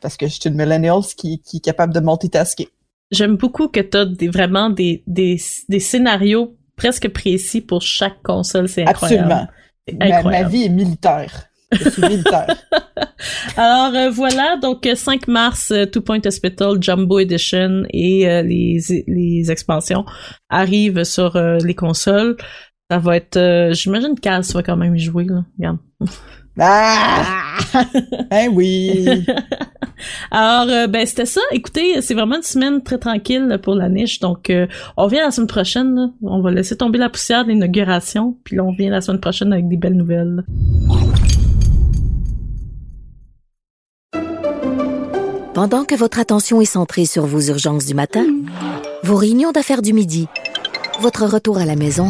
parce que je suis une millennial qui, qui est capable de multitasker. J'aime beaucoup que tu as des, vraiment des, des, des scénarios presque précis pour chaque console. C'est incroyable. Absolument. C'est Ma, ma incroyable. vie est militaire. Je suis militaire. Alors euh, voilà, donc euh, 5 mars, euh, Two Point Hospital Jumbo Edition et euh, les, les expansions arrivent sur euh, les consoles. Ça va être, euh, j'imagine que Kaz va quand même y jouer là. Regarde. Ah! hein oui! Alors, euh, ben c'était ça. Écoutez, c'est vraiment une semaine très tranquille pour la niche. Donc, euh, on revient la semaine prochaine. là. On va laisser tomber la poussière de l'inauguration. Puis là, on revient la semaine prochaine avec des belles nouvelles. Pendant que votre attention est centrée sur vos urgences du matin, vos réunions d'affaires du midi, votre retour à la maison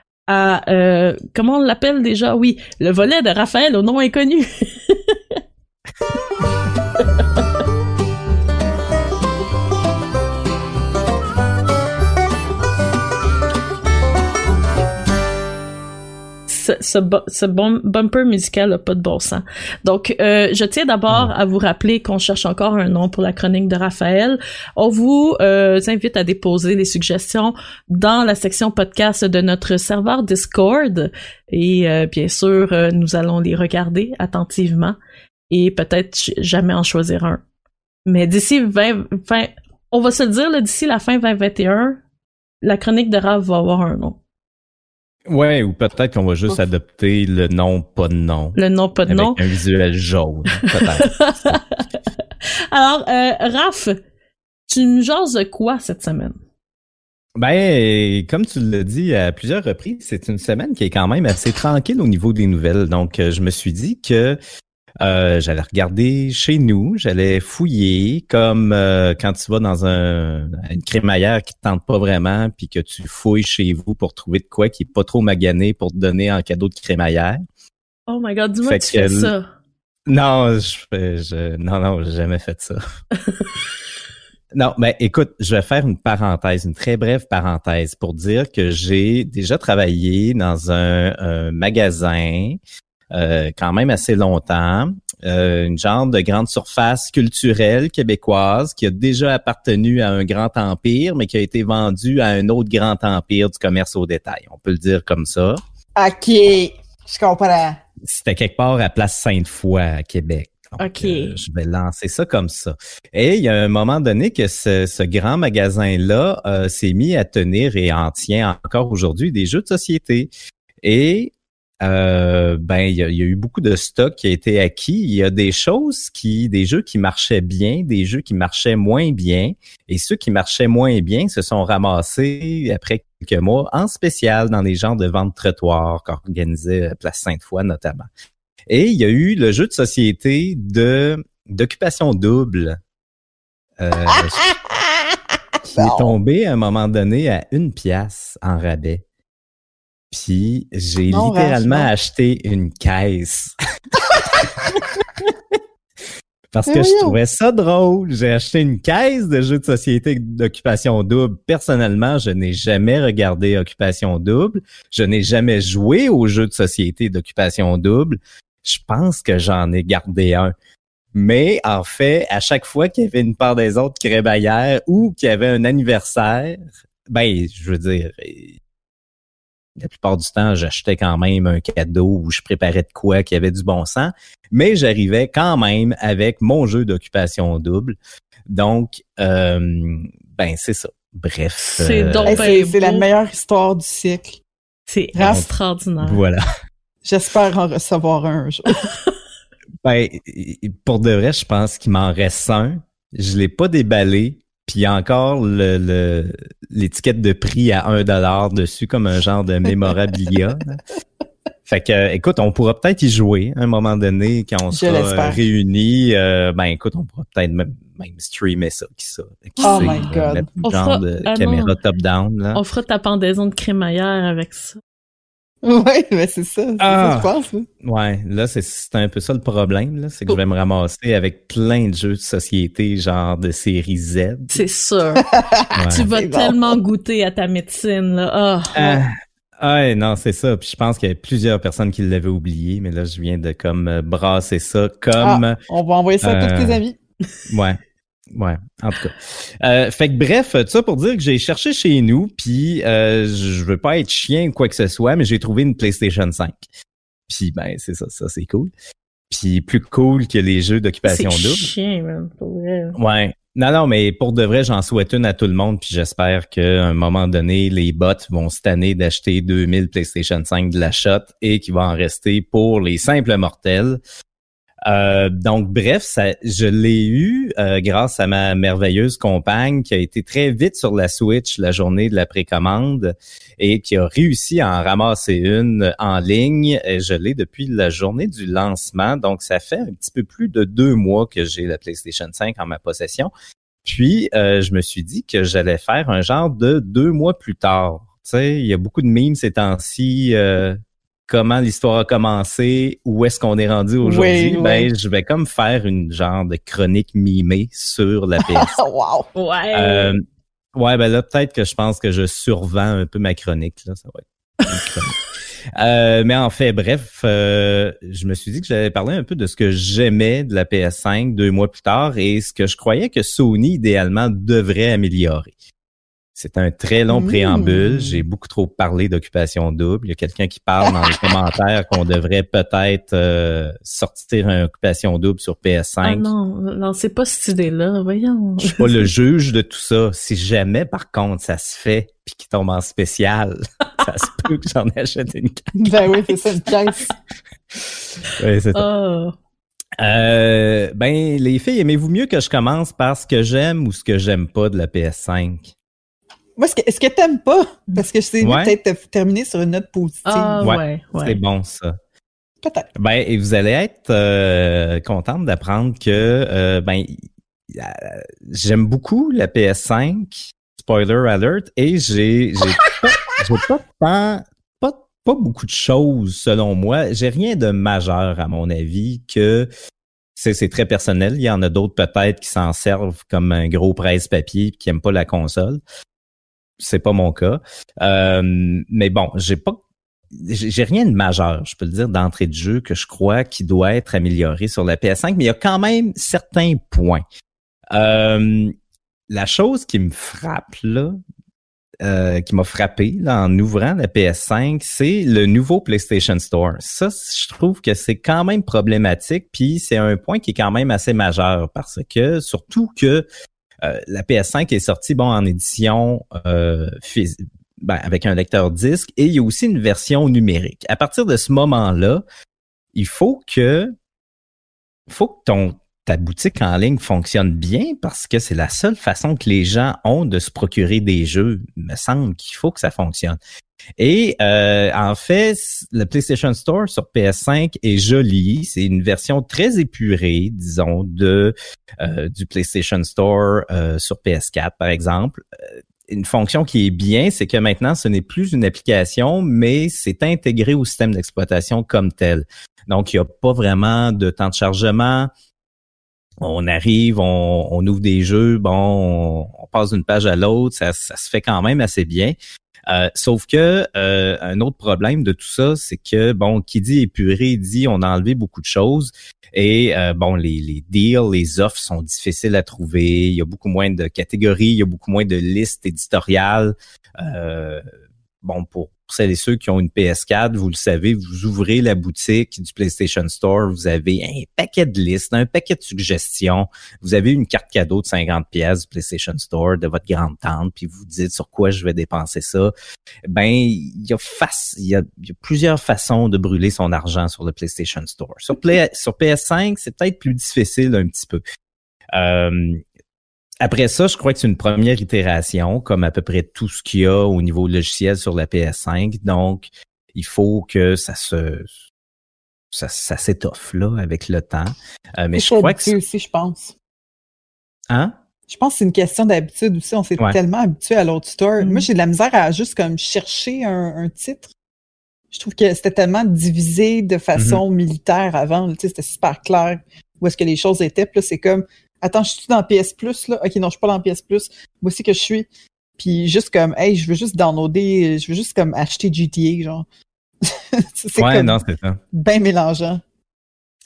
à euh, comment on l'appelle déjà? Oui, le volet de Raphaël au nom inconnu. Ce, ce, bu- ce bum- bumper musical a pas de bon sens. Donc, euh, je tiens d'abord à vous rappeler qu'on cherche encore un nom pour la chronique de Raphaël. On vous euh, invite à déposer les suggestions dans la section podcast de notre serveur Discord. Et euh, bien sûr, euh, nous allons les regarder attentivement et peut-être jamais en choisir un. Mais d'ici 20, 20 on va se le dire, d'ici la fin 2021, la chronique de Raph va avoir un nom. Ouais, ou peut-être qu'on va juste Ouf. adopter le nom, pas de nom. Le nom, pas de avec nom? un visuel jaune, peut-être. Alors, euh, Raph, tu nous jases de quoi cette semaine? Ben, comme tu l'as dit à plusieurs reprises, c'est une semaine qui est quand même assez tranquille au niveau des nouvelles. Donc, euh, je me suis dit que euh, j'allais regarder chez nous, j'allais fouiller, comme euh, quand tu vas dans un, une crémaillère qui te tente pas vraiment, puis que tu fouilles chez vous pour trouver de quoi qui est pas trop magané pour te donner en cadeau de crémaillère. Oh my god, dis-moi que tu fais ça. Non, je, je non, non, j'ai jamais fait ça. non, mais écoute, je vais faire une parenthèse, une très brève parenthèse pour dire que j'ai déjà travaillé dans un, un magasin euh, quand même assez longtemps, euh, une genre de grande surface culturelle québécoise qui a déjà appartenu à un grand empire, mais qui a été vendu à un autre grand empire du commerce au détail. On peut le dire comme ça. OK, je comprends. C'était quelque part à Place Sainte-Foy à Québec. Donc, OK. euh, je vais lancer ça comme ça. Et il y a un moment donné que ce, ce grand magasin-là euh, s'est mis à tenir et en tient encore aujourd'hui des jeux de société. Et euh, ben il y, a, il y a eu beaucoup de stock qui a été acquis. Il y a des choses qui, des jeux qui marchaient bien, des jeux qui marchaient moins bien, et ceux qui marchaient moins bien se sont ramassés après quelques mois en spécial dans les genres de vente trottoir qu'organisait Place Sainte-Foy notamment. Et il y a eu le jeu de société de d'occupation double. Euh, qui est tombé à un moment donné à une pièce en rabais. Puis j'ai littéralement acheté une caisse. Parce que je trouvais ça drôle. J'ai acheté une caisse de jeux de société d'occupation double. Personnellement, je n'ai jamais regardé Occupation double. Je n'ai jamais joué aux jeux de société d'occupation double. Je pense que j'en ai gardé un. Mais en fait, à chaque fois qu'il y avait une part des autres crémaillères ou qu'il y avait un anniversaire, ben, je veux dire, la plupart du temps, j'achetais quand même un cadeau ou je préparais de quoi qui avait du bon sens, mais j'arrivais quand même avec mon jeu d'occupation double. Donc, euh, ben, c'est ça. Bref. C'est euh, donc- Hey, c'est ben c'est la meilleure histoire du cycle. C'est extraordinaire. Voilà. J'espère en recevoir un un jour. Ben, pour de vrai, je pense qu'il m'en reste un. Je l'ai pas déballé. Puis il y a encore le, le- l'étiquette de prix à 1 dollar dessus comme un genre de mémorabilia. là. fait que, euh, écoute, on pourra peut-être y jouer à un moment donné quand on Je sera l'espère. euh, réunis. Euh, ben écoute, on pourra peut-être même, même streamer ça. Qui ça qui Oh sait, my God. mettre On genre fera- de ah non. caméra top-down. là. On fera ta pendaison de crémaillère avec ça. Ouais, mais c'est ça. C'est Ah. ça, je pense. hein. Ouais, là, c'est, c'est un peu ça le problème, là. C'est que je vais me ramasser avec plein de jeux de société, genre de série Z. C'est sûr. Ouais. tu vas C'est bon. tellement goûter à ta médecine, là. Ah. Ah, ouais, non, c'est ça. Puis je pense qu'il y a plusieurs personnes qui l'avaient oublié, mais là, je viens de comme euh, brasser ça comme On va envoyer ça à tous Euh, tes amis. ouais. Ouais, en tout cas. Euh, fait que bref, tout ça pour dire que j'ai cherché chez nous, puis euh, je veux pas être chien ou quoi que ce soit, mais j'ai trouvé une PlayStation 5. Puis ben c'est ça, ça c'est cool. Puis plus cool que les jeux C'est d'occupation double. chien, man, pour vrai. Ouais. Non, non, mais pour de vrai, j'en souhaite une à tout le monde, puis j'espère qu'à un moment donné, les bots vont se tanner d'acheter 2000 PlayStation 5 de la shot et qu'il va en rester pour les simples mortels. Euh, donc, bref, ça, je l'ai eu euh, grâce à ma merveilleuse compagne qui a été très vite sur la Switch la journée de la précommande et qui a réussi à en ramasser une en ligne. Je l'ai depuis la journée du lancement, donc ça fait un petit peu plus de deux mois que j'ai la PlayStation 5 en ma possession. Puis, euh, je me suis dit que j'allais faire un genre de deux mois plus tard. Tu sais, il y a beaucoup de memes ces temps-ci. euh, comment l'histoire a commencé, où est-ce qu'on est rendu aujourd'hui, Oui, ben oui. je vais comme faire une genre de chronique mimée sur la PS. wow. Ouais. Euh, ouais, ben là, peut-être que je pense que je survends un peu ma chronique. Là, ça va être. Euh, mais en fait, bref, euh, je me suis dit que j'allais parler un peu de ce que j'aimais de la PS5 deux mois plus tard et ce que je croyais que Sony, idéalement, devrait améliorer. C'est un très long Mmh. préambule. J'ai beaucoup trop parlé d'occupation double. Il y a quelqu'un qui parle dans les commentaires qu'on devrait peut-être euh, sortir une occupation double sur PS5. ah non, non, c'est pas cette idée-là, voyons. Je suis pas le juge de tout ça. Si jamais, par contre, ça se fait puis qu'il tombe en spécial, ça se peut que j'en achète une carte. Ben oui, c'est ça, une caisse. Ouais, c'est ça. Ah. Euh, ben, les filles, aimez-vous mieux que je commence par ce que j'aime ou ce que j'aime pas de la PS5? Moi, est-ce que, est-ce que t'aimes pas? Parce que c'est Ouais. peut-être terminer sur une note positive. Ah, Ouais, ouais, ouais. C'est bon, ça. Peut-être. Ben, et vous allez être euh, contente d'apprendre que euh, ben euh, j'aime beaucoup la PS5. Spoiler alert. Et j'ai j'ai pas, j'ai pas tant- pas pas beaucoup de choses selon moi. J'ai rien de majeur à mon avis que c'est c'est très personnel. Il y en a d'autres peut-être qui s'en servent comme un gros presse-papier et qui aiment pas la console. C'est pas mon cas. Euh, mais bon, j'ai pas j'ai rien de majeur, je peux le dire, d'entrée de jeu que je crois qui doit être amélioré sur la PS5, mais il y a quand même certains points. Euh, la chose qui me frappe, là, euh, qui m'a frappé là, en ouvrant la PS5, c'est le nouveau PlayStation Store. Ça, je trouve que c'est quand même problématique, puis c'est un point qui est quand même assez majeur parce que, surtout que la PS5 est sortie bon en édition euh, phys- ben, avec un lecteur disque et il y a aussi une version numérique. À partir de ce moment-là, il faut que faut que ton ta boutique en ligne fonctionne bien parce que c'est la seule façon que les gens ont de se procurer des jeux. Il me semble qu'il faut que ça fonctionne. Et euh, en fait, le PlayStation Store sur PS5 est joli. C'est une version très épurée, disons, de euh, du PlayStation Store euh, sur PS4, par exemple. Euh, une fonction qui est bien, c'est que maintenant, ce n'est plus une application, mais c'est intégré au système d'exploitation comme tel. Donc, il n'y a pas vraiment de temps de chargement. On arrive, on, ouvre des jeux, bon, on, passe d'une page à l'autre, ça se fait quand même assez bien. Euh, sauf que euh, un autre problème de tout ça, c'est que bon, qui dit épuré dit on a enlevé beaucoup de choses et euh, bon, les, les deals, les offres sont difficiles à trouver. Il y a beaucoup moins de catégories, il y a beaucoup moins de listes éditoriales. Bon, pour celles et ceux qui ont une PS4, vous le savez, vous ouvrez la boutique du PlayStation Store, vous avez un paquet de listes, un paquet de suggestions, vous avez une carte cadeau de 50 pièces du PlayStation Store de votre grande tante, puis vous dites sur quoi je vais dépenser ça. Ben, il y a face, il y a, plusieurs façons de brûler son argent sur le PlayStation Store. Sur, sur PS5, c'est peut-être plus difficile un petit peu. Euh, après ça, je crois que c'est une première itération, comme à peu près tout ce qu'il y a au niveau logiciel sur la PS5. Donc, il faut que ça se ça, ça s'étoffe là avec le temps. Euh, mais je crois que aussi, je pense. Hein? Je pense que c'est une question d'habitude aussi. On s'est tellement habitué à l'autre store. Moi, mm. j'ai de la misère à juste comme chercher un, titre. Je trouve que c'était tellement divisé de façon mm-hmm. militaire avant. Tu sais, c'était super clair où est-ce que les choses étaient. Puis là, c'est comme Attends, je suis dans PS Plus, là? Ok, non, je suis pas dans PS Plus. Voici que je suis. Puis juste comme, hey, je veux juste downloader, je veux juste comme acheter GTA, genre. c'est ouais, non, c'est ça. Bien mélangeant.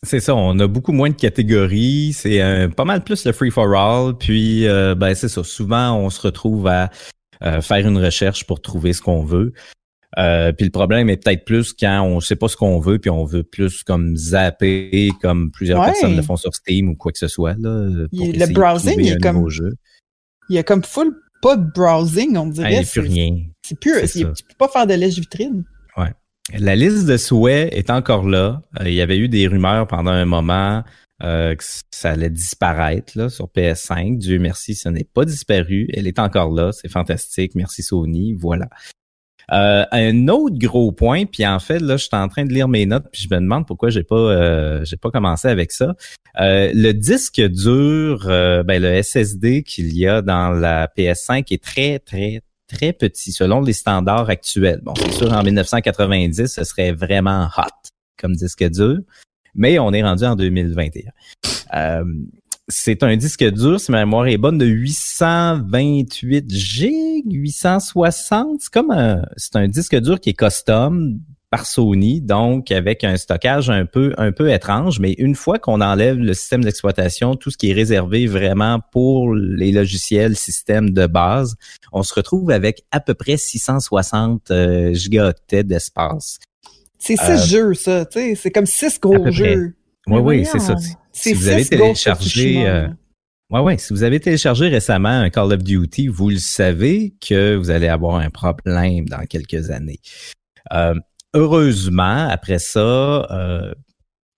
C'est ça, on a beaucoup moins de catégories, c'est pas mal plus le free for all, puis euh, ben c'est ça. Souvent, on se retrouve à euh, faire une recherche pour trouver ce qu'on veut. Euh, puis le problème est peut-être plus quand on sait pas ce qu'on veut, puis on veut plus comme zapper, comme plusieurs personnes le font sur Steam ou quoi que ce soit. Là, le browsing, il est comme. Il y a comme full pas de browsing, on dirait. Il n'y a plus rien. C'est plus. Tu peux pas faire de lèche vitrine. Ouais. La liste de souhaits est encore là. Euh, il y avait eu des rumeurs pendant un moment euh, que ça allait disparaître là, sur PS5. Dieu merci, ce n'est pas disparu. Elle est encore là. C'est fantastique. Merci Sony. Voilà. Euh, un autre gros point, puis en fait là, je suis en train de lire mes notes, puis je me demande pourquoi j'ai pas euh, j'ai pas commencé avec ça. Euh, le disque dur, ben le SSD qu'il y a dans la PS5 est très très très petit selon les standards actuels. Bon, c'est sûr en 1990, ce serait vraiment hot comme disque dur, mais on est rendu en 2021. C'est un disque dur, si ma mémoire est bonne, de 828 GB, 860. C'est comme un, c'est un disque dur qui est custom par Sony, donc avec un stockage un peu, un peu étrange. Mais une fois qu'on enlève le système d'exploitation, tout ce qui est réservé vraiment pour les logiciels systèmes de base, on se retrouve avec à peu près 660 euh, gigaoctets d'espace. C'est six euh, jeux, ça, tu sais, c'est comme six gros jeux. Oui, oui, c'est ça. Si vous avez téléchargé, euh, ouais, ouais, si vous avez téléchargé récemment un Call of Duty, vous le savez que vous allez avoir un problème dans quelques années. Euh, heureusement, après ça, euh,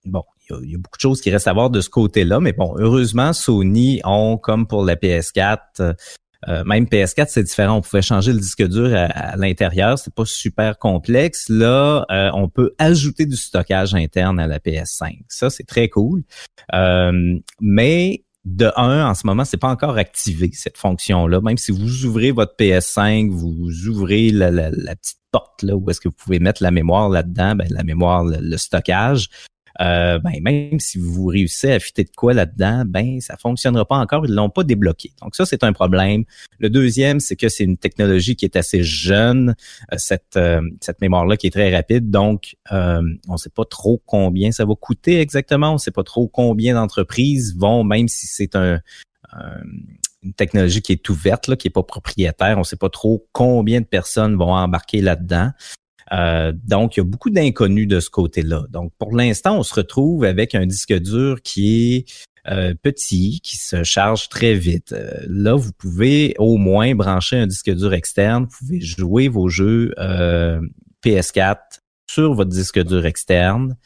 bon, il y, a beaucoup de choses qui restent à voir de ce côté-là, mais bon, heureusement, Sony ont, comme pour la PS4, euh, même PS4, c'est différent. On pouvait changer le disque dur à, l'intérieur. C'est pas super complexe. Là, euh, on peut ajouter du stockage interne à la PS5. Ça, c'est très cool. Euh, mais de un, en ce moment, c'est pas encore activé cette fonction-là. Même si vous ouvrez votre PS5, vous ouvrez la, petite porte là où est-ce que vous pouvez mettre la mémoire là-dedans, ben, la mémoire, le stockage. Euh, ben, même si vous réussissez à fitter de quoi là-dedans, ben ça fonctionnera pas encore, ils l'ont pas débloqué. Donc ça c'est un problème. Le deuxième, c'est que c'est une technologie qui est assez jeune, euh, cette euh, cette mémoire là qui est très rapide, donc euh, on sait pas trop combien ça va coûter exactement, on sait pas trop combien d'entreprises vont même si c'est un, une technologie qui est ouverte, là, qui est pas propriétaire. On sait pas trop combien de personnes vont embarquer là-dedans. Euh, donc, il y a beaucoup d'inconnus de ce côté-là. Donc, pour l'instant, on se retrouve avec un disque dur qui est euh, petit, qui se charge très vite. Euh, là, vous pouvez au moins brancher un disque dur externe. Vous pouvez jouer vos jeux PS4 sur votre disque dur externe.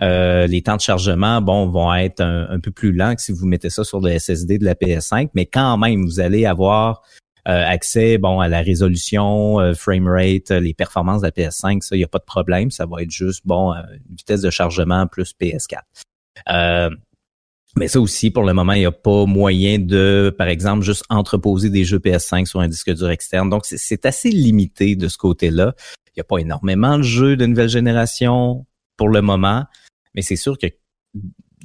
les temps de chargement, bon, vont être un, un, peu plus lents que si vous mettez ça sur le SSD de la PS5, mais quand même, vous allez avoir euh, accès bon à la résolution, euh, frame rate, euh, les performances de la PS5, ça, il n'y a pas de problème. Ça va être juste bon vitesse de chargement plus PS4. mais ça aussi, pour le moment, il n'y a pas moyen de, par exemple, juste entreposer des jeux PS5 sur un disque dur externe. Donc, c'est assez limité de ce côté-là. Il n'y a pas énormément de jeux de nouvelle génération pour le moment, mais c'est sûr que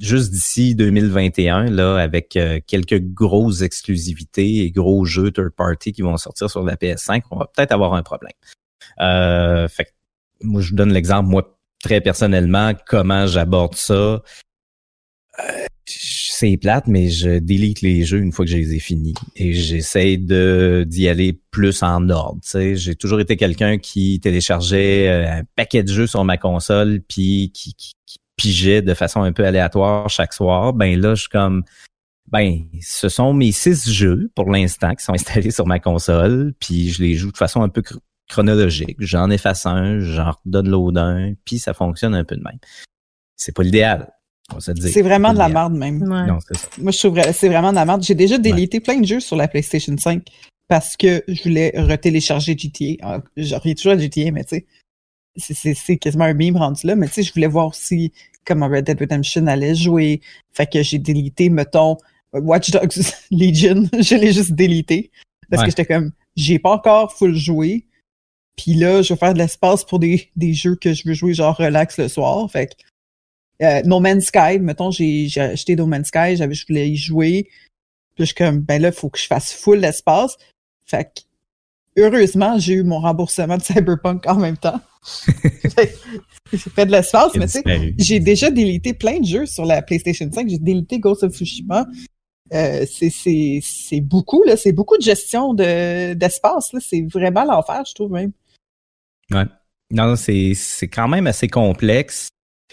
juste d'ici 2021, là, avec euh, quelques grosses exclusivités et gros jeux third party qui vont sortir sur la PS5, on va peut-être avoir un problème. Euh, fait moi, je vous donne l'exemple, moi, très personnellement, comment j'aborde ça. Euh, c'est plate, mais je délite les jeux une fois que je les ai finis. Et j'essaie de d'y aller plus en ordre. J'ai toujours été quelqu'un qui téléchargeait euh, un paquet de jeux sur ma console, puis qui, qui, qui pigeait de façon un peu aléatoire chaque soir. Ben là, je suis comme ben, ce sont mes six jeux pour l'instant qui sont installés sur ma console, puis je les joue de façon un peu cr- chronologique. J'en efface un, j'en redonne l'autre un, puis ça fonctionne un peu de même. C'est pas l'idéal. C'est vraiment de la merde, même. Ouais. Non, c'est ça. Moi, je trouve que c'est vraiment de la merde. J'ai déjà délité plein de jeux sur la PlayStation 5 parce que je voulais retélécharger GTA. Ah, Je reviens toujours à GTA, mais tu sais, c'est- c'est c'est quasiment un meme rendu là. Mais tu sais, je voulais voir aussi comment Red Dead Redemption allait jouer. Fait que j'ai délité, mettons, Watch Dogs Legion. je l'ai juste délité parce Ouais. que j'étais comme, j'ai pas encore full joué. Puis là, je vais faire de l'espace pour des, des jeux que je veux jouer genre relax le soir. Fait que euh, No Man's Sky, mettons, j'ai j'ai acheté No Man's Sky, j'avais, je voulais y jouer. Puis je suis comme, ben là, il faut que je fasse full l'espace. Fait que, heureusement, j'ai eu mon remboursement de Cyberpunk en même temps. J'ai fait de l'espace, mais tu sais, j'ai déjà délité plein de jeux sur la PlayStation 5. J'ai délité Ghost of Tsushima. Euh, c'est- beaucoup, là. C'est beaucoup de gestion de- d'espace, là. C'est vraiment l'enfer, je trouve même. Ouais. Non, c'est c'est quand même assez complexe.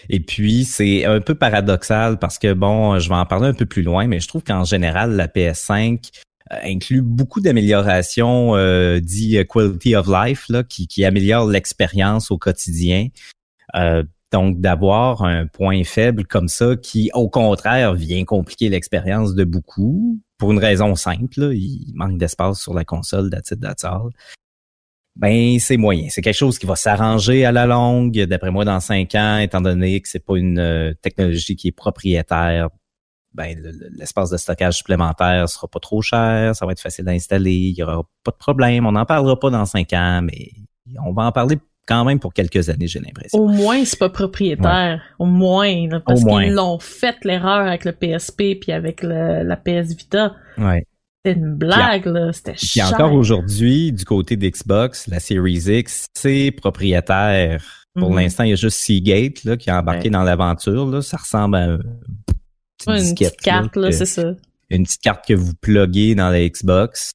Et puis, c'est un peu paradoxal parce que, bon, je vais en parler un peu plus loin, mais je trouve qu'en général, la PS5 euh, inclut beaucoup d'améliorations euh, dit euh, quality of life, là, qui, qui améliorent l'expérience au quotidien. Euh, donc, d'avoir un point faible comme ça qui, au contraire, vient compliquer l'expérience de beaucoup, pour une raison simple, là, il manque d'espace sur la console, that's it, that's all. Ben, c'est moyen. C'est quelque chose qui va s'arranger à la longue, d'après moi, dans cinq ans, étant donné que c'est pas une euh, technologie qui est propriétaire. Ben, le- le- l'espace de stockage supplémentaire sera pas trop cher, ça va être facile à installer, il y aura pas de problème. On n'en parlera pas dans cinq ans, mais on va en parler quand même pour quelques années, j'ai l'impression. Au moins, c'est pas propriétaire. Au moins, là, parce qu'ils l'ont fait l'erreur avec le PSP puis avec le- la PS Vita. Ouais. C'était une blague, là. C'était Puis cher. encore aujourd'hui, du côté d'Xbox, la Series X, c'est propriétaire. Pour Mhm. l'instant, il y a juste Seagate là, qui a embarqué Ouais. dans l'aventure. Ça ressemble à petite Ouais, une disquette, petite carte, là, c'est ça. une petite carte que vous pluguez dans la Xbox.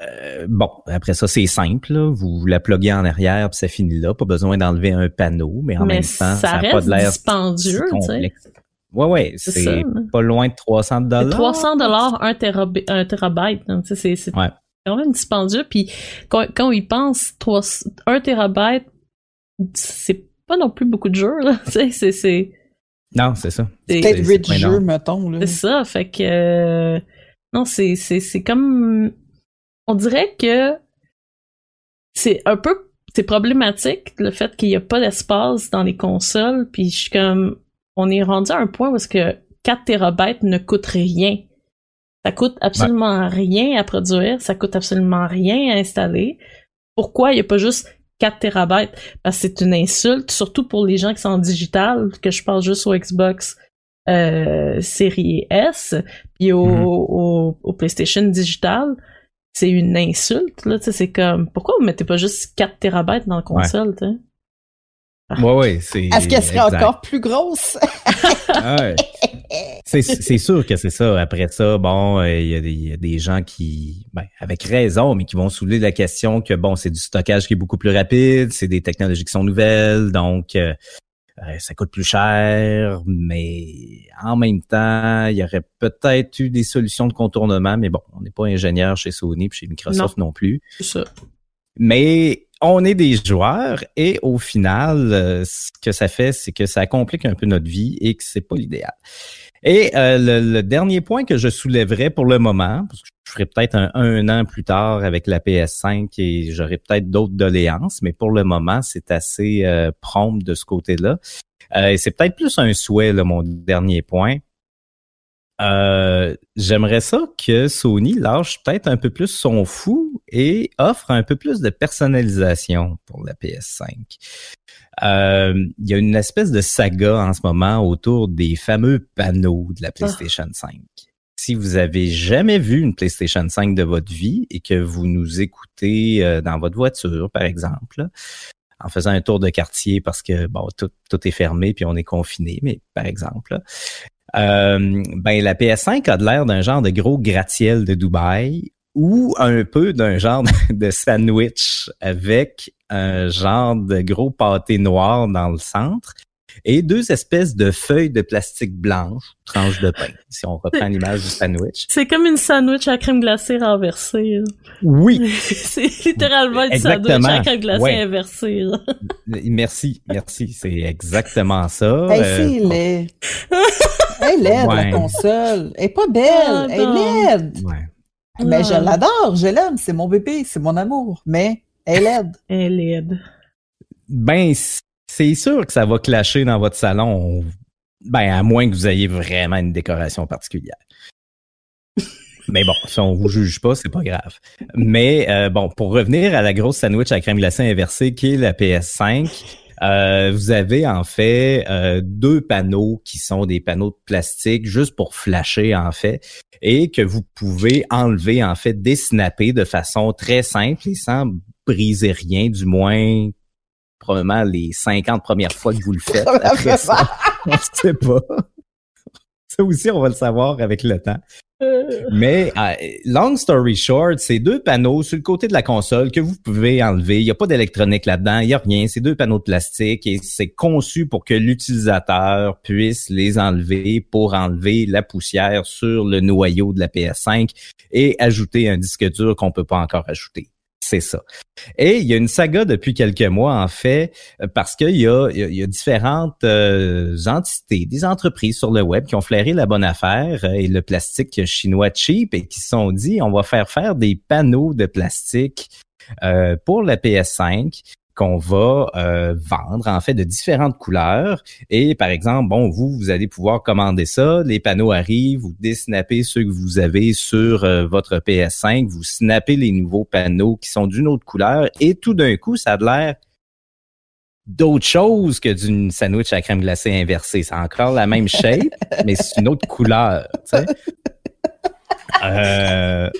Euh, bon, après ça, c'est simple. là. Vous la pluguez en arrière, puis ça finit là. Pas besoin d'enlever un panneau, mais en Mais même temps, ça ça n'a pas de l'air dispendieux, complexe. Ouais, ouais, C'est pas loin de 300 C'est dollars. 300 dollars un, térabi- un terabyte. hein. C'est Ouais. quand même dispendieux. Puis quand, quand ils pensent, 3, 1 terabyte, c'est pas non plus beaucoup de jeux. c'est- Non, c'est ça. c'est- Peut-être jeu, mettons, là. c'est ça. Fait que euh, non, c'est c'est c'est comme on dirait que c'est un peu c'est problématique le fait qu'il y a pas d'espace dans les consoles. Puis je suis comme on est rendu à un point où est-ce que 4 terabytes ne coûte rien. Ça coûte absolument rien à produire, ça coûte absolument rien à installer. Pourquoi il n'y a pas juste 4 terabytes? Parce que c'est une insulte, surtout pour les gens qui sont en digital, que je parle juste au Xbox euh, série S, puis au, Mhm. au, au PlayStation digital. C'est une insulte, là, c'est comme, pourquoi vous mettez pas juste 4 terabytes dans la console, tu sais? Ouais, ouais, c'est. Est-ce qu'elle serait exact. encore plus grosse? Ouais. C'est, sûr que c'est ça. Après ça, bon, euh, il y, a des- il y a des gens qui, ben, avec raison, mais qui vont soulever la question que bon, c'est du stockage qui est beaucoup plus rapide, c'est des technologies qui sont nouvelles, donc euh, euh, ça coûte plus cher, mais en même temps, il y aurait peut-être eu des solutions de contournement, mais bon, on n'est pas ingénieur chez Sony puis chez Microsoft non, plus. C'est ça. Mais on est des joueurs et au final, euh, ce que ça fait, c'est que ça complique un peu notre vie et que c'est pas l'idéal. Et euh, le, dernier point que je soulèverais pour le moment, parce que je ferai peut-être un, an plus tard avec la PS5 et j'aurai peut-être d'autres doléances, mais pour le moment, c'est assez euh, prompt de ce côté-là. Et c'est peut-être plus un souhait, là, mon dernier point. Euh, J'aimerais ça que Sony lâche peut-être un peu plus son fou et offre un peu plus de personnalisation pour la PS5. Euh, Il y a une espèce de saga en ce moment autour des fameux panneaux de la PlayStation 5. Si vous avez jamais vu une PlayStation 5 de votre vie et que vous nous écoutez euh, dans votre voiture, par exemple, en faisant un tour de quartier parce que bon tout, tout est fermé puis on est confiné, mais par exemple, Euh, ben la PS5 a de l'air d'un genre de gros gratte-ciel de Dubaï ou un peu d'un genre de sandwich avec un genre de gros pâté noir dans le centre et deux espèces de feuilles de plastique blanche, tranches de pain, si on reprend l'image du sandwich. C'est comme une sandwich à crème glacée renversée. là. Oui, c'est littéralement une Exactement. sandwich à crème glacée Ouais. inversée. là. merci, merci, c'est exactement ça. Hey, Euh. Elle est laide, Ouais. la console. Elle est pas belle. Ah, elle est laide. ouais. Mais je Ah. l'adore, je l'aime. C'est mon bébé, c'est mon amour. Mais elle est laide. Elle est laide. Ben, c'est sûr que ça va clasher dans votre salon. Ben, à moins que vous ayez vraiment une décoration particulière. Mais bon, si on vous juge pas, c'est pas grave. Mais euh, bon, pour revenir à la grosse sandwich à crème glacée inversée qui est la PS5, euh, vous avez en fait euh, deux panneaux qui sont des panneaux de plastique juste pour flasher en fait et que vous pouvez enlever en fait, désnapper de façon très simple et sans briser rien, du moins probablement les 50 premières fois que vous le faites. Après ça, on sait pas. Ça aussi, on va le savoir avec le temps. Euh, Mais euh, long story short, c'est deux panneaux sur le côté de la console que vous pouvez enlever. Il n'y a pas d'électronique là-dedans, il n'y a rien. C'est deux panneaux de plastique et c'est conçu pour que l'utilisateur puisse les enlever pour enlever la poussière sur le noyau de la PS5 et ajouter un disque dur qu'on peut pas encore ajouter. C'est ça. Et il y a une saga depuis quelques mois, en fait, euh, parce qu'il y a, il y a- différentes euh, entités, des entreprises sur le web qui ont flairé la bonne affaire euh, et le plastique chinois cheap et qui se sont dit on va faire faire des panneaux de plastique euh, pour la PS5 qu'on va euh, vendre en fait de différentes couleurs. Et par exemple bon vous vous allez pouvoir commander ça. Les panneaux arrivent vous désnappez ceux que vous avez sur euh, votre PS5 vous snappez les nouveaux panneaux qui sont d'une autre couleur. Et tout d'un coup ça a de l'air d'autre chose que d'une sandwich à crème glacée inversée. C'est encore la même shape mais c'est une autre couleur tu sais. Euh,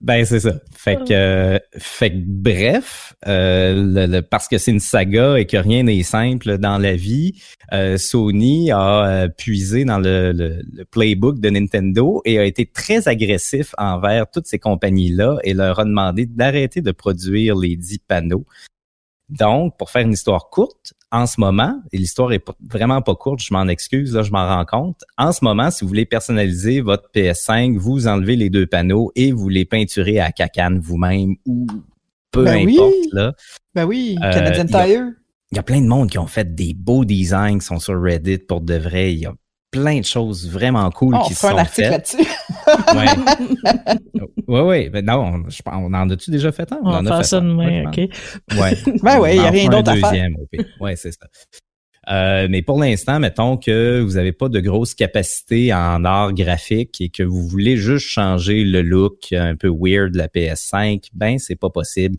ben c'est ça. Fait que, euh, fait que bref, euh, le- le- parce que c'est une saga et que rien n'est simple dans la vie, euh, Sony a euh, puisé dans le, le- le playbook de Nintendo et a été très agressif envers toutes ces compagnies-là et leur a demandé d'arrêter de produire les dix panneaux. Donc, pour faire une histoire courte, en ce moment, et l'histoire est vraiment pas courte, je m'en excuse, là, je m'en rends compte. En ce moment, si vous voulez personnaliser votre PS5, vous enlevez les deux panneaux et vous les peinturez à cacane vous-même ou peu Ben oui. importe. Là. Ben oui, Euh, Canadian il y a- Tire. Il y a plein de monde qui ont fait des beaux designs qui sont sur Reddit pour de vrai. Il y a plein de choses vraiment cool Oh, on qui se fera un sont article faites. là-dessus. Ouais. ouais, ouais. Ben non, on, on en a-tu déjà fait un? on va en a faire fait ça un. demain, ok. Ouais. Ben ouais, il y a On en rien d'autre à faire. Ouais, c'est ça. Euh, mais pour l'instant, mettons que vous n'avez pas de grosse capacité en art graphique et que vous voulez juste changer le look un peu weird de la PS5, ben c'est pas possible.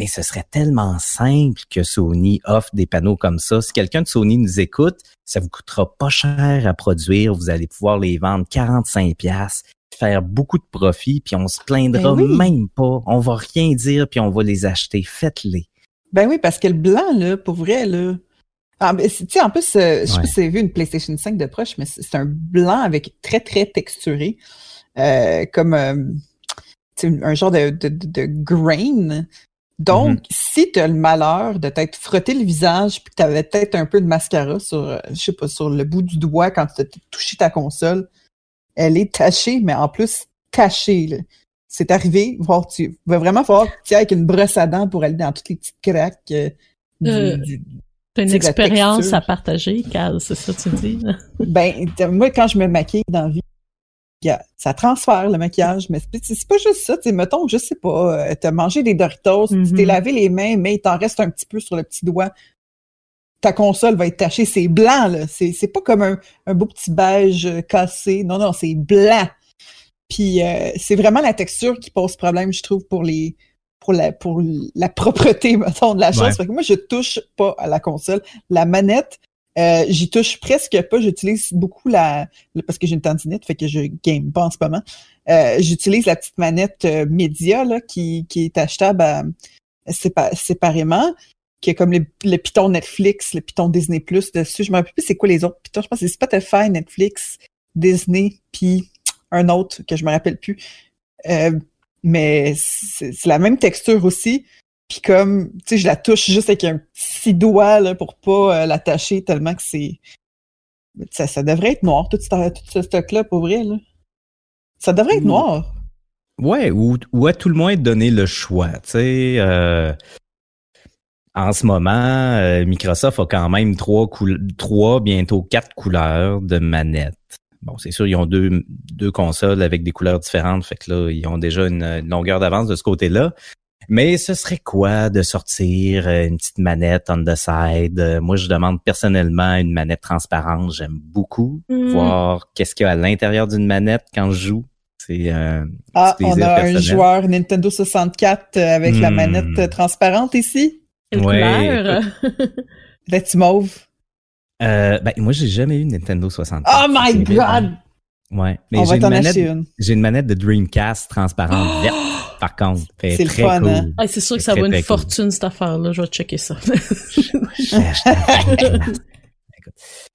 Mais ce serait tellement simple que Sony offre des panneaux comme ça. Si quelqu'un de Sony nous écoute, ça vous coûtera pas cher à produire. Vous allez pouvoir les vendre 45 pièces, faire beaucoup de profit, puis on se plaindra Ben oui. même pas. On va rien dire, puis on va les acheter. Faites-les. Ben oui, parce que le blanc, là, pour vrai, là. Ah, ben, tu sais, en plus, euh, je sais pas si vous avez vu une PlayStation 5 de proche, mais c'est un blanc avec très, très texturé. euh, comme euh, un genre de, de, de, de grain. Donc, Mm-hmm. si tu as le malheur de t'être frotté le visage puis que tu avais peut-être un peu de mascara sur, euh, je sais pas, sur le bout du doigt quand tu as touché ta console, elle est tachée, mais en plus tachée. là. C'est arrivé, voir tu va vraiment falloir que tu ailles avec une brosse à dents pour aller dans toutes les petites craques euh, du, Euh, du- T'as une expérience à partager, Cal, c'est ça que tu dis? Ben, moi, quand je me maquille dans la vie, ça transfère le maquillage, mais c'est pas juste ça. tu sais, mettons, je sais pas, euh, t'as mangé des Doritos, tu t'es lavé les mains, mais il t'en reste un petit peu sur le petit doigt. Ta console va être tachée, c'est blanc, là. C'est pas comme un, un beau petit beige euh, cassé. Non, non, c'est blanc. Puis euh, c'est vraiment la texture qui pose problème, je trouve, pour les pour la pour la propreté, mettons, de la chose. Ouais. Fait que moi, je touche pas à la console. La manette, euh, j'y touche presque pas. J'utilise beaucoup la parce que j'ai une tendinite, fait que je game pas en ce moment. Euh, J'utilise la petite manette euh, média là, qui, qui est achetable à- sépa- séparément. qui a comme le, le Python Netflix, le Python Disney Plus dessus. Je me rappelle plus c'est quoi les autres Python. Je pense que c'est Spotify, Netflix, Disney, puis un autre que je me rappelle plus. Euh, mais c'est la même texture aussi. Puis comme, tu sais, je la touche juste avec un petit doigt là, pour pas euh, l'attacher tellement que c'est... Ça, ça devrait être noir, tout, ce- tout ce stock-là, pour vrai. Là. Ça devrait être noir. Ouais, ou, ou à tout le moins donner le choix. Tu sais, euh, en ce moment, euh, Microsoft a quand même trois, trois, bientôt quatre couleurs de manettes. Bon, c'est sûr, ils ont deux, deux consoles avec des couleurs différentes, fait que là, ils ont déjà une, une longueur d'avance de ce côté-là. Mais ce serait quoi de sortir euh, une petite manette on the side? Euh, Moi, je demande personnellement une manette transparente. J'aime beaucoup Hmm. voir qu'est-ce qu'il y a à l'intérieur d'une manette quand je joue. C'est euh, Ah, on a un joueur Nintendo 64 euh, avec la Hmm. manette transparente ici. Quelle Ouais, couleur? Là, mauve. Euh, ben, moi, j'ai jamais eu une Nintendo 64. Oh my god! Ouais. Mais on j'ai va une, t'en manette, acheter une. j'ai une manette de Dreamcast transparente verte, par contre. C'est le très fun, cool. hein? Ah, c'est sûr que ça vaut une cool. fortune, cette affaire-là. Je vais checker ça. J'ai acheté un Dreamcast.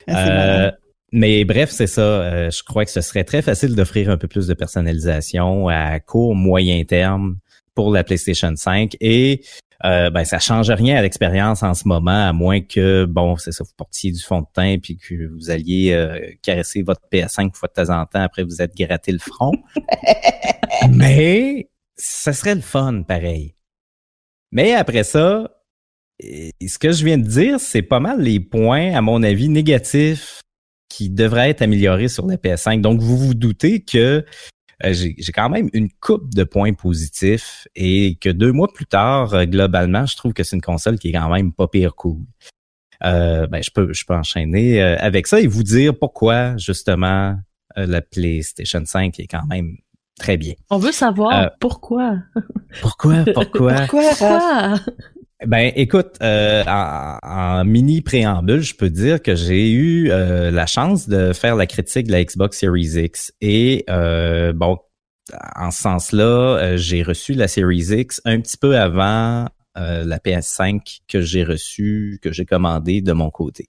Ah, Euh, mais bref, c'est ça. Euh, je crois que ce serait très facile d'offrir un peu plus de personnalisation à court, moyen terme pour la PlayStation 5 et euh, ben ça change rien à l'expérience en ce moment, à moins que bon, c'est ça, vous portiez du fond de teint puis que vous alliez euh, caresser votre PS5 fois de temps en temps après vous êtes gratté le front. mais ça serait le fun, pareil. Mais après ça, et ce que je viens de dire, c'est pas mal les points, à mon avis, négatifs qui devraient être améliorés sur la PS5. Donc, vous vous doutez que euh, j'ai quand même une coupe de points positifs et que deux mois plus tard, euh, globalement, je trouve que c'est une console qui est quand même pas pire cool. Euh, ben, je peux, je peux enchaîner avec ça et vous dire pourquoi, justement, la PlayStation 5 est quand même très bien. On veut savoir Euh, pourquoi. Pourquoi? Pourquoi? Pourquoi? Pourquoi? Ben, écoute, euh, en, en mini préambule, je peux dire que j'ai eu euh, la chance de faire la critique de la Xbox Series X et euh, bon, en ce sens-là, euh, j'ai reçu la Series X un petit peu avant euh, la PS5 que j'ai reçue, que j'ai commandée de mon côté.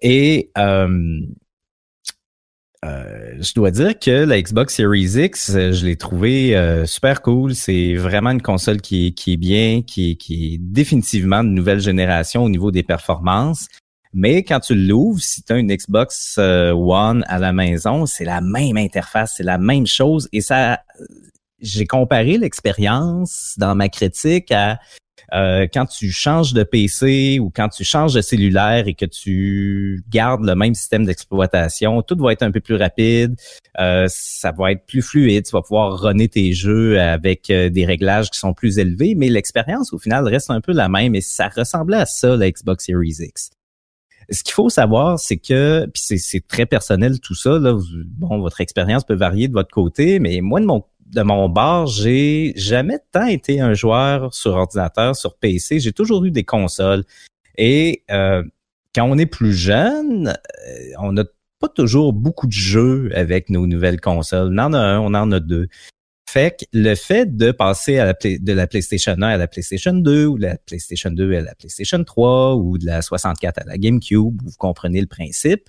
Et euh, je dois dire que la Xbox Series X, euh, je l'ai trouvé euh, super cool. C'est vraiment une console qui est, qui est bien, qui est, qui est définitivement de nouvelle génération au niveau des performances. Mais quand tu l'ouvres, si tu as une Xbox euh, One à la maison, c'est la même interface, c'est la même chose. Et ça, j'ai comparé l'expérience dans ma critique à euh, quand tu changes de PC ou quand tu changes de cellulaire et que tu gardes le même système d'exploitation, tout va être un peu plus rapide, euh, ça va être plus fluide, tu vas pouvoir runner tes jeux avec euh, des réglages qui sont plus élevés, mais l'expérience au final reste un peu la même et ça ressemblait à ça la Xbox Series X. Ce qu'il faut savoir, c'est que, puis c'est- très personnel tout ça, là, bon, votre expérience peut varier de votre côté, mais moi de mon de mon bord, j'ai jamais tant été un joueur sur ordinateur, sur PC. J'ai toujours eu des consoles. Et euh, quand on est plus jeune, euh, on n'a pas toujours beaucoup de jeux avec nos nouvelles consoles. On en a un, on en a deux. Fait que le fait de passer de la PlayStation 1 à la PlayStation 2 ou de la PlayStation 2 à la PlayStation 3 ou de la 64 à la GameCube, vous comprenez le principe.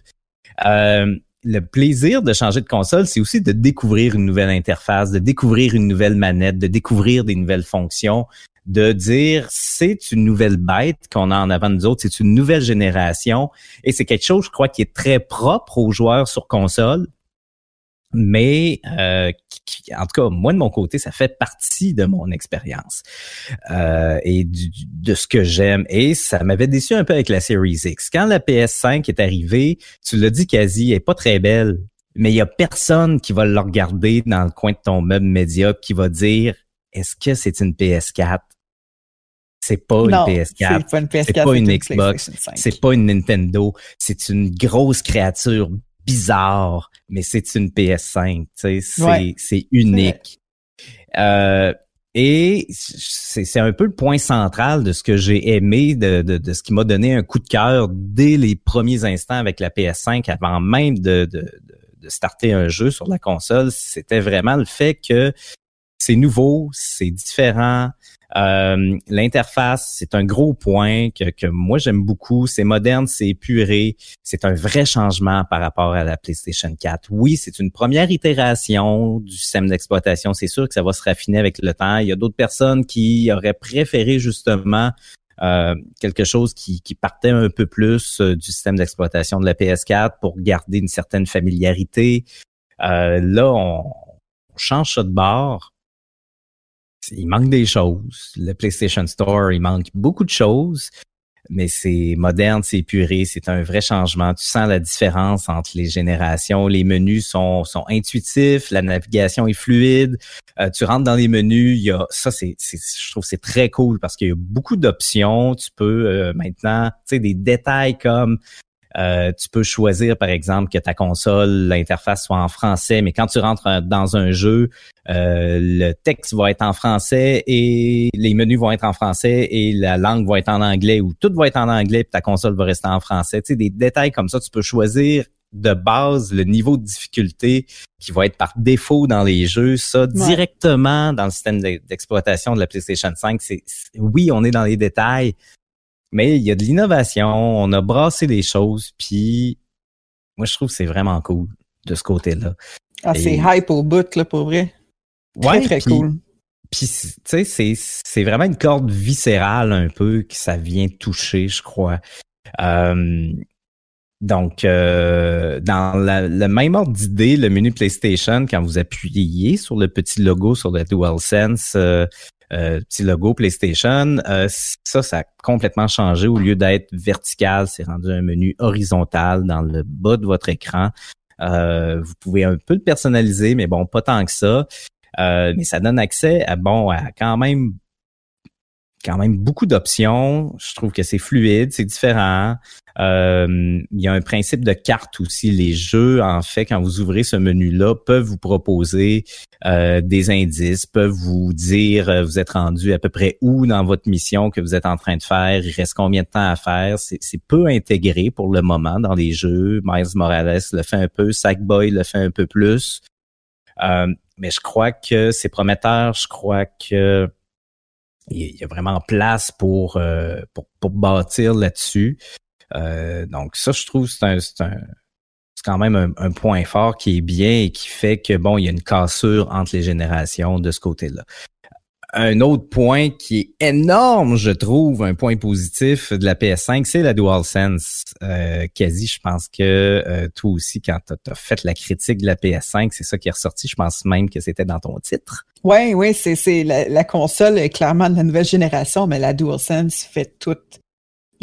Euh, le plaisir de changer de console, c'est aussi de découvrir une nouvelle interface, de découvrir une nouvelle manette, de découvrir des nouvelles fonctions, de dire c'est une nouvelle bête qu'on a en avant de nous autres, c'est une nouvelle génération et c'est quelque chose, je crois, qui est très propre aux joueurs sur console. Mais euh, qui- qui- en tout cas, moi de mon côté, ça fait partie de mon expérience euh, et du- de ce que j'aime. Et ça m'avait déçu un peu avec la Series X. Quand la PS5 est arrivée, tu l'as dit quasi, elle est pas très belle, mais il y a personne qui va le regarder dans le coin de ton meuble média qui va dire est-ce que c'est une PS4 C'est pas non, une PS4. c'est pas une PS4, C'est pas une Xbox, PlayStation 5. C'est pas une Nintendo, c'est une grosse créature bizarre, mais c'est une PS5. tu sais, C'est Ouais. unique. Euh, et c'est un peu le point central de ce que j'ai aimé, de, de, de ce qui m'a donné un coup de cœur dès les premiers instants avec la PS5, avant même de, de, de- de starter un jeu sur la console. C'était vraiment le fait que c'est nouveau, c'est différent. Euh, L'interface, c'est un gros point que, que moi j'aime beaucoup. C'est moderne, c'est épuré. C'est un vrai changement par rapport à la PlayStation 4. Oui, c'est une première itération du système d'exploitation. C'est sûr que ça va se raffiner avec le temps. Il y a d'autres personnes qui auraient préféré justement euh, quelque chose qui, qui, partait un peu plus euh, du système d'exploitation de la PS4 pour garder une certaine familiarité. Euh, là, on, on change ça de bord il manque des choses. Le PlayStation Store, il manque beaucoup de choses, mais c'est moderne, c'est épuré, c'est un vrai changement. Tu sens la différence entre les générations. Les menus sont, sont intuitifs, la navigation est fluide. Euh, tu rentres dans les menus, il y a ça, c'est, je trouve c'est très cool parce qu'il y a beaucoup d'options. Tu peux euh, maintenant, tu sais, des détails comme euh, tu peux choisir, par exemple, que ta console, l'interface soit en français, mais quand tu rentres dans un jeu, euh, le texte va être en français et les menus vont être en français et la langue va être en anglais ou tout va être en anglais puis ta console va rester en français. Tu sais, des détails comme ça, tu peux choisir de base le niveau de difficulté qui va être par défaut dans les jeux, ça directement dans le système d'exploitation de la PlayStation 5, c'est oui, on est dans les détails, mais il y a de l'innovation, on a brassé les choses, puis moi je trouve que c'est vraiment cool de ce côté-là. Ah, c'est hype au bout, là, pour vrai. Très, très cool. Puis, tu sais, c'est, c'est vraiment une corde viscérale un peu que ça vient toucher, je crois. Euh, donc, euh, dans le même ordre d'idée, le menu PlayStation, quand vous appuyez sur le petit logo sur le DualSense, euh, euh, petit logo PlayStation. Euh, ça, ça a complètement changé. Au lieu d'être vertical, c'est rendu un menu horizontal dans le bas de votre écran. Euh, vous pouvez un peu le personnaliser, mais bon, pas tant que ça. mais ça donne accès à bon à quand même quand même beaucoup d'options. Je trouve que c'est fluide, c'est différent. Euh, il y a un principe de carte aussi. Les jeux, en fait, quand vous ouvrez ce menu-là, peuvent vous proposer euh, des indices, peuvent vous dire euh, vous êtes rendu à peu près où dans votre mission que vous êtes en train de faire, il reste combien de temps à faire. C'est peu intégré pour le moment dans les jeux. Miles Morales le fait un peu, Sackboy le fait un peu plus. mais je crois que c'est prometteur. Je crois que il y a vraiment place pour, pour, pour bâtir là-dessus. Euh, donc ça, je trouve c'est un, c'est quand même un, point fort qui est bien et qui fait que bon, il y a une cassure entre les générations de ce côté-là. Un autre point qui est énorme, je trouve, un point positif de la PS5, c'est la DualSense. Euh, quasi, je pense que euh, toi aussi, quand tu as, fait la critique de la PS5, c'est ça qui est ressorti. Je pense même que c'était dans ton titre. Oui, oui, c'est, la, la, console est clairement de la nouvelle génération, mais la DualSense fait toute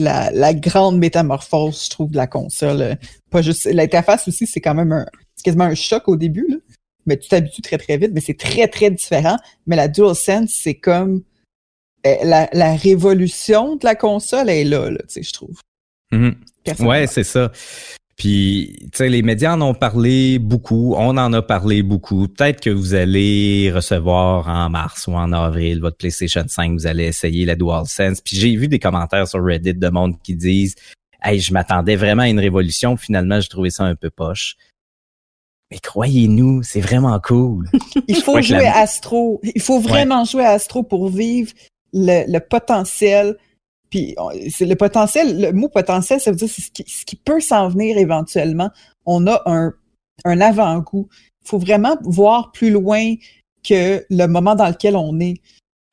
la, grande métamorphose, je trouve, de la console. Pas juste l'interface aussi, c'est quand même un, quasiment un choc au début, là. Mais tu t'habitues très très vite, mais c'est très très différent. Mais la DualSense, c'est comme euh, la, révolution de la console est là, là tu sais, je trouve. Mm-hmm. Ouais, c'est ça. Puis, tu sais, les médias en ont parlé beaucoup, on en a parlé beaucoup. Peut-être que vous allez recevoir en mars ou en avril votre PlayStation 5, vous allez essayer la DualSense. Puis j'ai vu des commentaires sur Reddit de monde qui disent Hey, je m'attendais vraiment à une révolution, finalement, j'ai trouvé ça un peu poche. Mais croyez-nous, c'est vraiment cool. Il faut jouer Astro. Il faut vraiment jouer à Astro pour vivre le potentiel puis c'est le potentiel, le mot potentiel, ça veut dire c'est ce qui, ce qui peut s'en venir éventuellement. On a un, un avant-goût. Il faut vraiment voir plus loin que le moment dans lequel on est.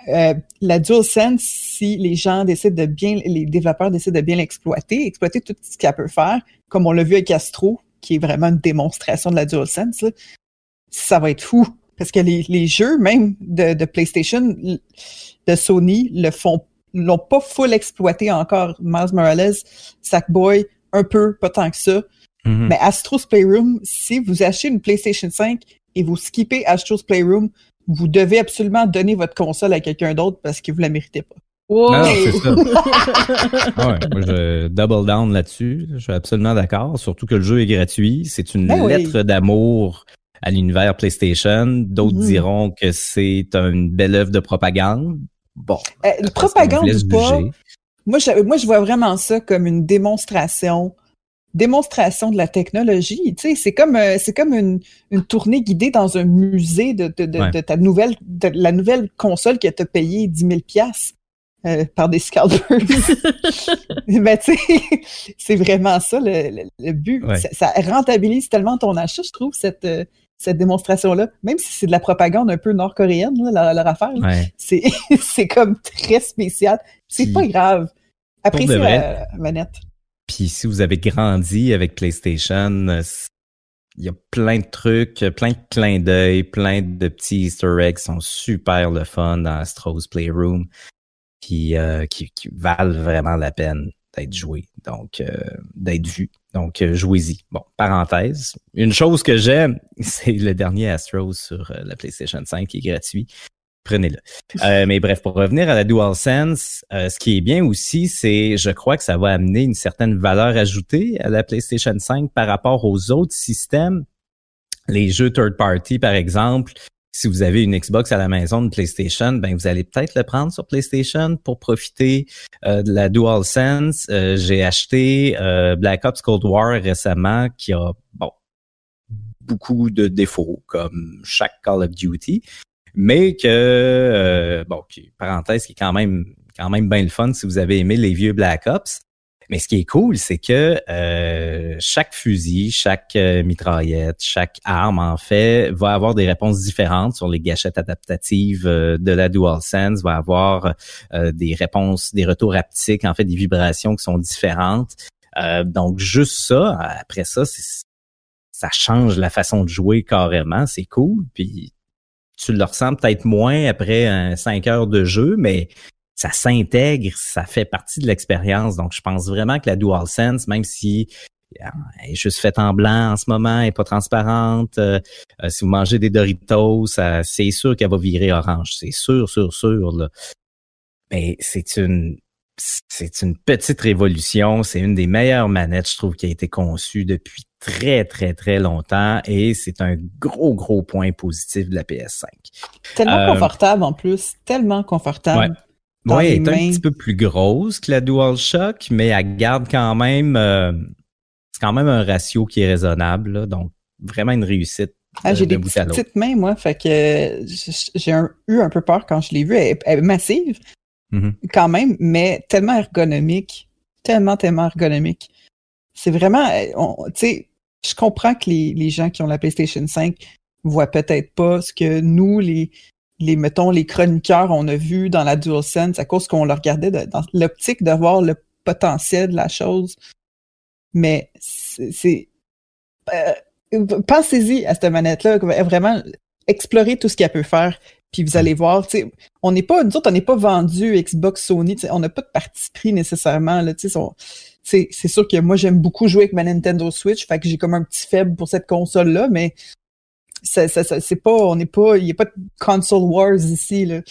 Euh, la DualSense, si les gens décident de bien, les développeurs décident de bien l'exploiter, exploiter tout ce qu'elle peut faire, comme on l'a vu avec Astro, qui est vraiment une démonstration de la DualSense, ça va être fou. Parce que les, les jeux, même de, de PlayStation, de Sony, le font l'ont pas full exploité encore. Miles Morales, Sackboy, un peu, pas tant que ça. Mhm. Mais Astro's Playroom, si vous achetez une PlayStation 5 et vous skippez Astro's Playroom, vous devez absolument donner votre console à quelqu'un d'autre parce que vous la méritez pas. Non, c'est ça. ouais, moi, je double down là-dessus. Je suis absolument d'accord. Surtout que le jeu est gratuit. C'est une ben lettre d'amour à l'univers PlayStation. D'autres mhm. diront que c'est une belle œuvre de propagande. Bon. Euh, propagande ou pas, moi je, moi je vois vraiment ça comme une démonstration démonstration de la technologie. Tu sais, c'est comme euh, c'est comme une, une, tournée guidée dans un musée de, de, de, de ta nouvelle de la nouvelle console qui t'a payé 10 000 pièces par des scalpers. Mais tu sais, c'est vraiment ça le, le, but. Ça, rentabilise tellement ton achat, je trouve, cette, euh, cette démonstration-là. Même si c'est de la propagande un peu nord-coréenne, leur, leur, affaire, c'est, c'est comme très spécial. C'est pas grave. Appréciez la manette. Puis si vous avez grandi avec PlayStation, euh, il y a plein de trucs, plein de clins d'œil, plein de petits Easter eggs qui sont super le fun dans Astro's Playroom, qui, euh, qui, valent vraiment la peine d'être joués, donc euh, d'être vus. Donc jouez-y. Bon, parenthèse. Une chose que j'aime, c'est le dernier Astros sur la PlayStation 5 qui est gratuit prenez-le. Euh, mais bref, pour revenir à la DualSense, euh, ce qui est bien aussi, c'est, je crois que ça va amener une certaine valeur ajoutée à la PlayStation 5 par rapport aux autres systèmes. Les jeux third party, par exemple, si vous avez une Xbox à la maison de PlayStation, ben vous allez peut-être le prendre sur PlayStation pour profiter euh, de la DualSense. J'ai acheté Black Ops Cold War récemment, qui a bon beaucoup de défauts comme chaque Call of Duty, mais que euh, bon, parenthèse qui est quand même quand même bien le fun si vous avez aimé les vieux Black Ops. Mais ce qui est cool, c'est que euh, chaque fusil, chaque euh, mitraillette, chaque arme, en fait, va avoir des réponses différentes sur les gâchettes adaptatives de la DualSense, va avoir des réponses, des retours haptiques, en fait, des vibrations qui sont différentes. donc, juste ça, après ça, ça change la façon de jouer carrément. C'est cool. Puis tu le ressens peut-être moins après 5 heures de jeu, mais ça s'intègre, ça fait partie de l'expérience. Donc, je pense vraiment que la DualSense, même si elle est juste faite en blanc en ce moment, elle est pas transparente. Euh, euh, si vous mangez des Doritos, c'est sûr qu'elle va virer orange. C'est sûr, sûr, sûr. Là. Mais c'est une c'est une petite révolution. C'est une des meilleures manettes, je trouve, qui a été conçue depuis très, très, très longtemps et c'est un gros, gros point positif de la PS5. Tellement euh, confortable en plus, tellement confortable. Oui, elle est un petit peu plus grosse que la DualShock, mais elle garde quand même, euh, c'est quand même un ratio qui est raisonnable, donc vraiment une réussite. Ah, j'ai des petites mains, moi, fait que j'ai eu un peu peur quand je l'ai vue. Elle, est massive, mm-hmm. quand même, mais tellement ergonomique, tellement, tellement ergonomique c'est vraiment, euh, tu sais, je comprends que les, les, gens qui ont la PlayStation 5 voient peut-être pas ce que nous, les, les, mettons, les chroniqueurs, on a vu dans la DualSense à cause qu'on le regardait dans l'optique de voir le potentiel de la chose. Mais c'est, euh, pensez-y à cette manette-là, vraiment explorer tout ce qu'elle peut faire. Puis vous allez voir, on n'est pas, nous autres, on n'est pas vendu Xbox Sony, on n'a pas de parti pris nécessairement, là, sais, c'est sûr que moi, j'aime beaucoup jouer avec ma Nintendo Switch, fait que j'ai comme un petit faible pour cette console-là, mais c'est pas, on n'est pas, il n'y a pas de console wars ici, là.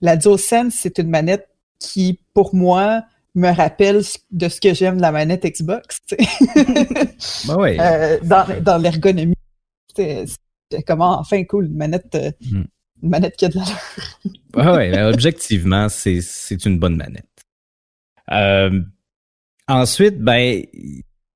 La DualSense, c'est une manette qui, pour moi, me rappelle de ce que j'aime de la manette Xbox, ben ouais. euh, dans, dans l'ergonomie. C'est comment, enfin, cool, une manette, euh, hmm. une manette qui a de l'allure. ouais, ouais, objectivement, c'est une bonne manette. Euh, Ensuite, ben,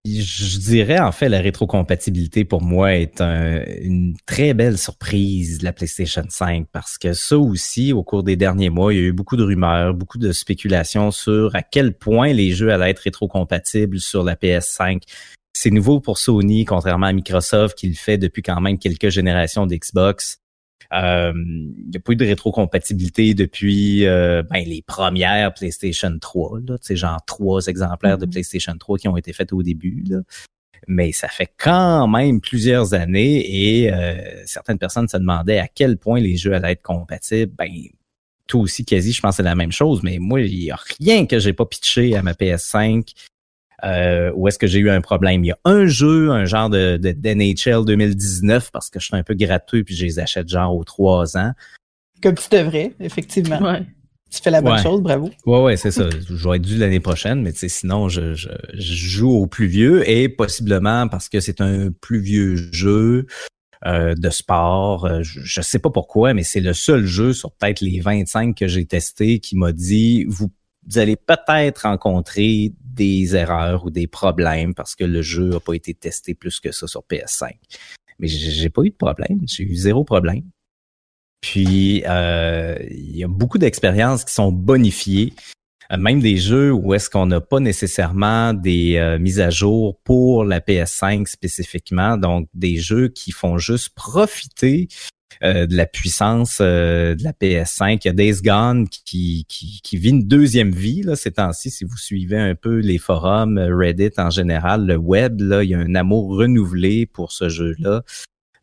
je dirais en fait la rétrocompatibilité pour moi est une très belle surprise la PlayStation 5 parce que ça aussi, au cours des derniers mois, il y a eu beaucoup de rumeurs, beaucoup de spéculations sur à quel point les jeux allaient être rétrocompatibles sur la PS5. C'est nouveau pour Sony, contrairement à Microsoft qui le fait depuis quand même quelques générations d'Xbox. Euh, il n'y a pas eu de rétrocompatibilité depuis euh, ben, les premières PlayStation 3, là, genre trois exemplaires de mm-hmm. PlayStation 3 qui ont été faits au début. Là. Mais ça fait quand même plusieurs années et euh, certaines personnes se demandaient à quel point les jeux allaient être compatibles. Ben, toi aussi, quasi, je pense que c'est la même chose, mais moi, il n'y a rien que j'ai pas pitché à ma PS5 euh, où est-ce que j'ai eu un problème? Il y a un jeu, un genre de, de d'NHL 2019, parce que je suis un peu gratuit puis je les achète genre aux trois ans. Comme tu devrais, effectivement. Ouais. Tu fais la bonne chose, bravo. Ouais, ouais, c'est ça. Je vais être dû l'année prochaine, mais sinon, je, je, joue au plus vieux et possiblement parce que c'est un plus vieux jeu euh, de sport. Euh, je, je sais pas pourquoi, mais c'est le seul jeu sur peut-être les 25 que j'ai testé qui m'a dit vous vous allez peut-être rencontrer des erreurs ou des problèmes parce que le jeu n'a pas été testé plus que ça sur PS5. Mais j'ai pas eu de problème, j'ai eu zéro problème. Puis euh, il y a beaucoup d'expériences qui sont bonifiées, euh, même des jeux où est-ce qu'on n'a pas nécessairement des euh, mises à jour pour la PS5 spécifiquement, donc des jeux qui font juste profiter euh, de la puissance euh, de la PS5. Il y a Days Gone qui, qui, vit une deuxième vie là, ces temps-ci. Si vous suivez un peu les forums, euh, Reddit en général, le web, là, il y a un amour renouvelé pour ce jeu-là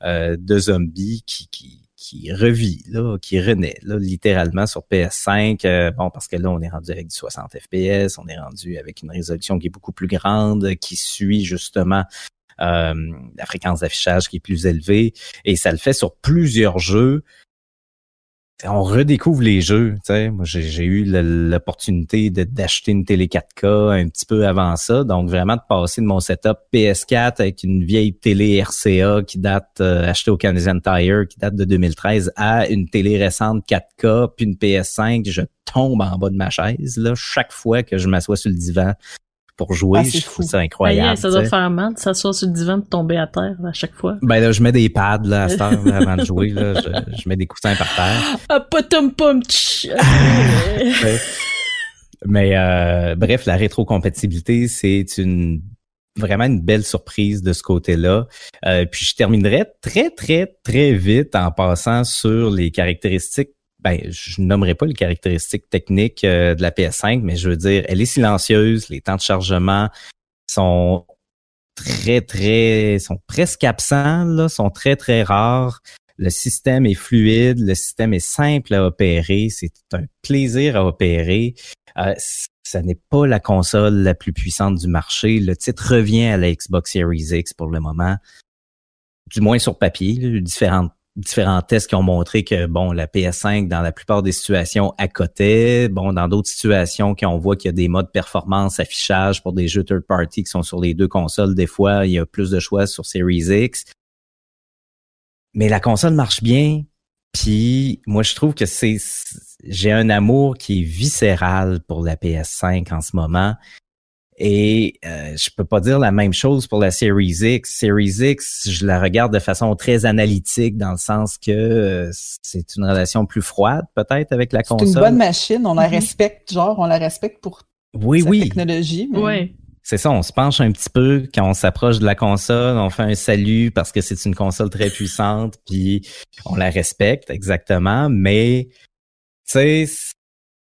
de zombies qui, qui, qui revit, là, qui renaît, là, littéralement sur PS5. bon, parce que là, on est rendu avec du 60 FPS, on est rendu avec une résolution qui est beaucoup plus grande, qui suit justement euh, la fréquence d'affichage qui est plus élevée, et ça le fait sur plusieurs jeux. On redécouvre les jeux. Moi, j'ai eu l'opportunité d'acheter une télé 4K un petit peu avant ça, donc vraiment de passer de mon setup PS4 avec une vieille télé RCA qui date euh, achetée au Canadian Tire, qui date de 2013, à une télé récente 4K puis une PS5. Je tombe en bas de ma chaise là chaque fois que je m'assois sur le divan pour jouer. Ah, je trouve ça incroyable. ça doit faire mal de s'asseoir sur le divan de tomber à terre à chaque fois. Ben là, je mets des pads là, à cette heure, avant de jouer. Là, je, mets des coussins par terre. Ah, potum pum Mais euh, bref, la rétrocompatibilité, c'est une vraiment une belle surprise de ce côté-là. Euh, puis je terminerai très, très, très vite en passant sur les caractéristiques ben, je nommerai pas les caractéristiques techniques euh, de la PS5, mais je veux dire, elle est silencieuse, les temps de chargement sont très, très, sont presque absents, là, sont très, très rares. Le système est fluide, le système est simple à opérer, c'est un plaisir à opérer. Euh, ça n'est pas la console la plus puissante du marché. Le titre revient à la Xbox Series X pour le moment, du moins sur papier. Différentes différents tests qui ont montré que bon la PS5 dans la plupart des situations à côté, bon dans d'autres situations qu'on voit qu'il y a des modes performance affichage pour des jeux third party qui sont sur les deux consoles, des fois il y a plus de choix sur Series X. Mais la console marche bien, puis moi je trouve que c'est j'ai un amour qui est viscéral pour la PS5 en ce moment. Et euh, je peux pas dire la même chose pour la Series X. Series X, je la regarde de façon très analytique dans le sens que euh, c'est une relation plus froide peut-être avec la console. C'est une bonne machine, on la mm-hmm. respecte, genre on la respecte pour oui, sa oui. technologie. Oui. C'est ça, on se penche un petit peu quand on s'approche de la console, on fait un salut parce que c'est une console très puissante, puis on la respecte exactement, mais tu sais,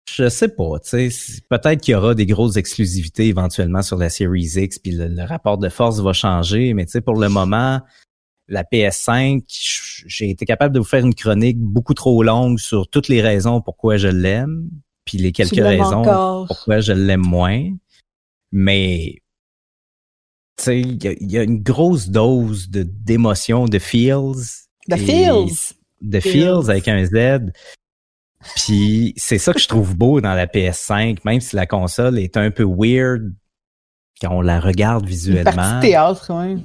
je sais pas, tu sais, peut-être qu'il y aura des grosses exclusivités éventuellement sur la Series X, puis le, rapport de force va changer, mais tu sais, pour le moment, la PS5, j'ai été capable de vous faire une chronique beaucoup trop longue sur toutes les raisons pourquoi je l'aime, puis les quelques raisons pourquoi je l'aime moins. Mais tu sais, il y, a une grosse dose de d'émotion, de feels. De feels. De feels avec un Z puis c'est ça que je trouve beau dans la PS5, même si la console est un peu weird quand on la regarde visuellement. Une théâtre, ouais.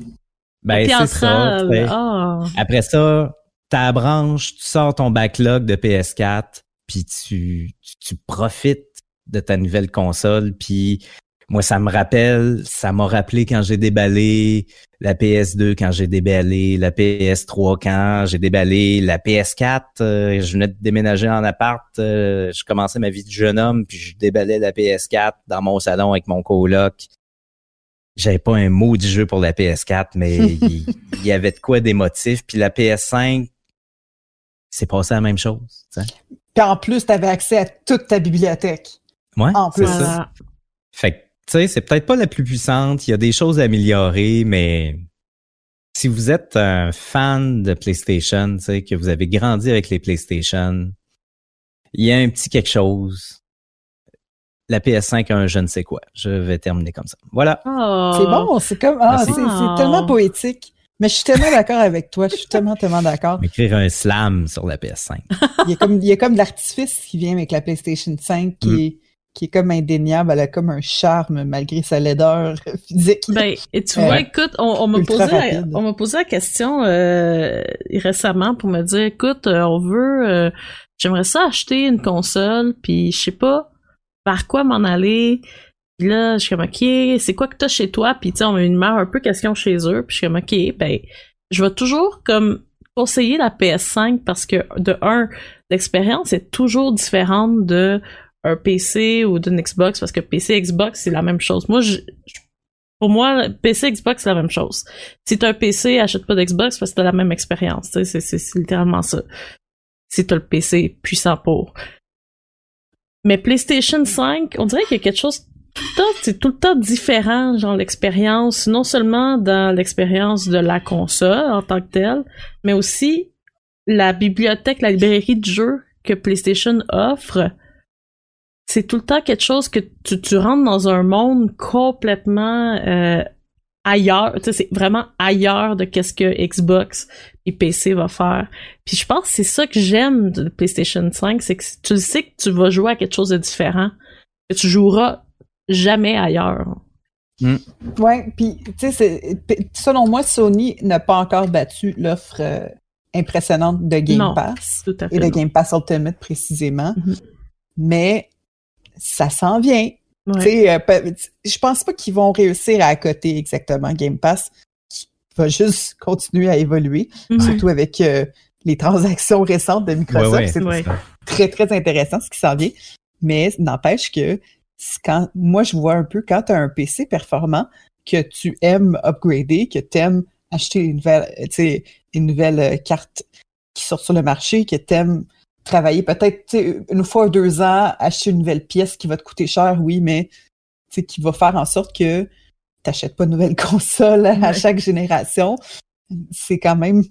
Ben, c'est ça. Oh. Après ça, ta branche, tu sors ton backlog de PS4, puis tu, tu, profites de ta nouvelle console, puis moi, ça me rappelle, ça m'a rappelé quand j'ai déballé la PS2, quand j'ai déballé la PS3, quand j'ai déballé la PS4. Euh, je venais de déménager en appart, euh, je commençais ma vie de jeune homme, puis je déballais la PS4 dans mon salon avec mon coloc. J'avais pas un mot du jeu pour la PS4, mais il, y avait de quoi d'émotif. Puis la PS5, c'est passé la même chose. Puis en plus, tu avais accès à toute ta bibliothèque. Ouais, en plus. Ça. Fait sais, c'est peut-être pas la plus puissante, il y a des choses à améliorer, mais si vous êtes un fan de PlayStation, tu sais, que vous avez grandi avec les PlayStation, il y a un petit quelque chose. La PS5 a un je ne sais quoi. Je vais terminer comme ça. Voilà. Oh. c'est bon, c'est comme ah, c'est tellement poétique. Mais je suis tellement d'accord avec toi. Je suis tellement, tellement d'accord. Écrire un slam sur la PS5. il y a comme, il y a comme l'artifice qui vient avec la PlayStation 5 qui mm. est qui est comme indéniable, elle a comme un charme malgré sa laideur physique. Ben, et tu vois, écoute, on, m'a posé, la, on m'a posé la question euh, récemment pour me dire, écoute, euh, on veut, euh, j'aimerais ça acheter une console, puis je sais pas par quoi m'en aller. Puis là, je suis comme, OK, c'est quoi que t'as chez toi? Puis tu sais, on me demande un peu question chez eux. Puis je suis comme, OK, ben, je vais toujours comme conseiller la PS5 parce que, de un, l'expérience est toujours différente de un PC ou d'une Xbox parce que PC Xbox c'est la même chose. Moi je, pour moi PC Xbox c'est la même chose. Si t'as un PC achète pas d'Xbox parce que t'as la même expérience. C'est, c'est, littéralement ça. Si t'as le PC puissant pour. Mais PlayStation 5, on dirait qu'il y a quelque chose tout le temps différent, genre l'expérience, non seulement dans l'expérience de la console en tant que telle, mais aussi la bibliothèque, la librairie de jeux que PlayStation offre c'est tout le temps quelque chose que tu, tu rentres dans un monde complètement euh, ailleurs. Tu sais, c'est vraiment ailleurs de qu'est-ce que Xbox et PC va faire. Puis je pense que c'est ça que j'aime de PlayStation 5, c'est que tu sais que tu vas jouer à quelque chose de différent, que tu joueras jamais ailleurs. Mm. Ouais, puis tu sais, selon moi, Sony n'a pas encore battu l'offre euh, impressionnante de Game Pass et de Game Pass Ultimate précisément. Mm-hmm. Mais ça s'en vient. Euh, je pense pas qu'ils vont réussir à accoter exactement Game Pass, qui va juste continuer à évoluer, surtout avec euh, les transactions récentes de Microsoft. c'est très, très intéressant ce qui s'en vient. Mais n'empêche que quand moi, je vois un peu quand tu as un PC performant, que tu aimes upgrader, que tu aimes acheter une nouvelle, une nouvelle euh, carte qui sort sur le marché, que tu aimes travailler peut-être une fois ou deux ans, acheter une nouvelle pièce qui va te coûter cher, oui, mais qui va faire en sorte que tu n'achètes pas de nouvelle console à chaque génération. C'est quand même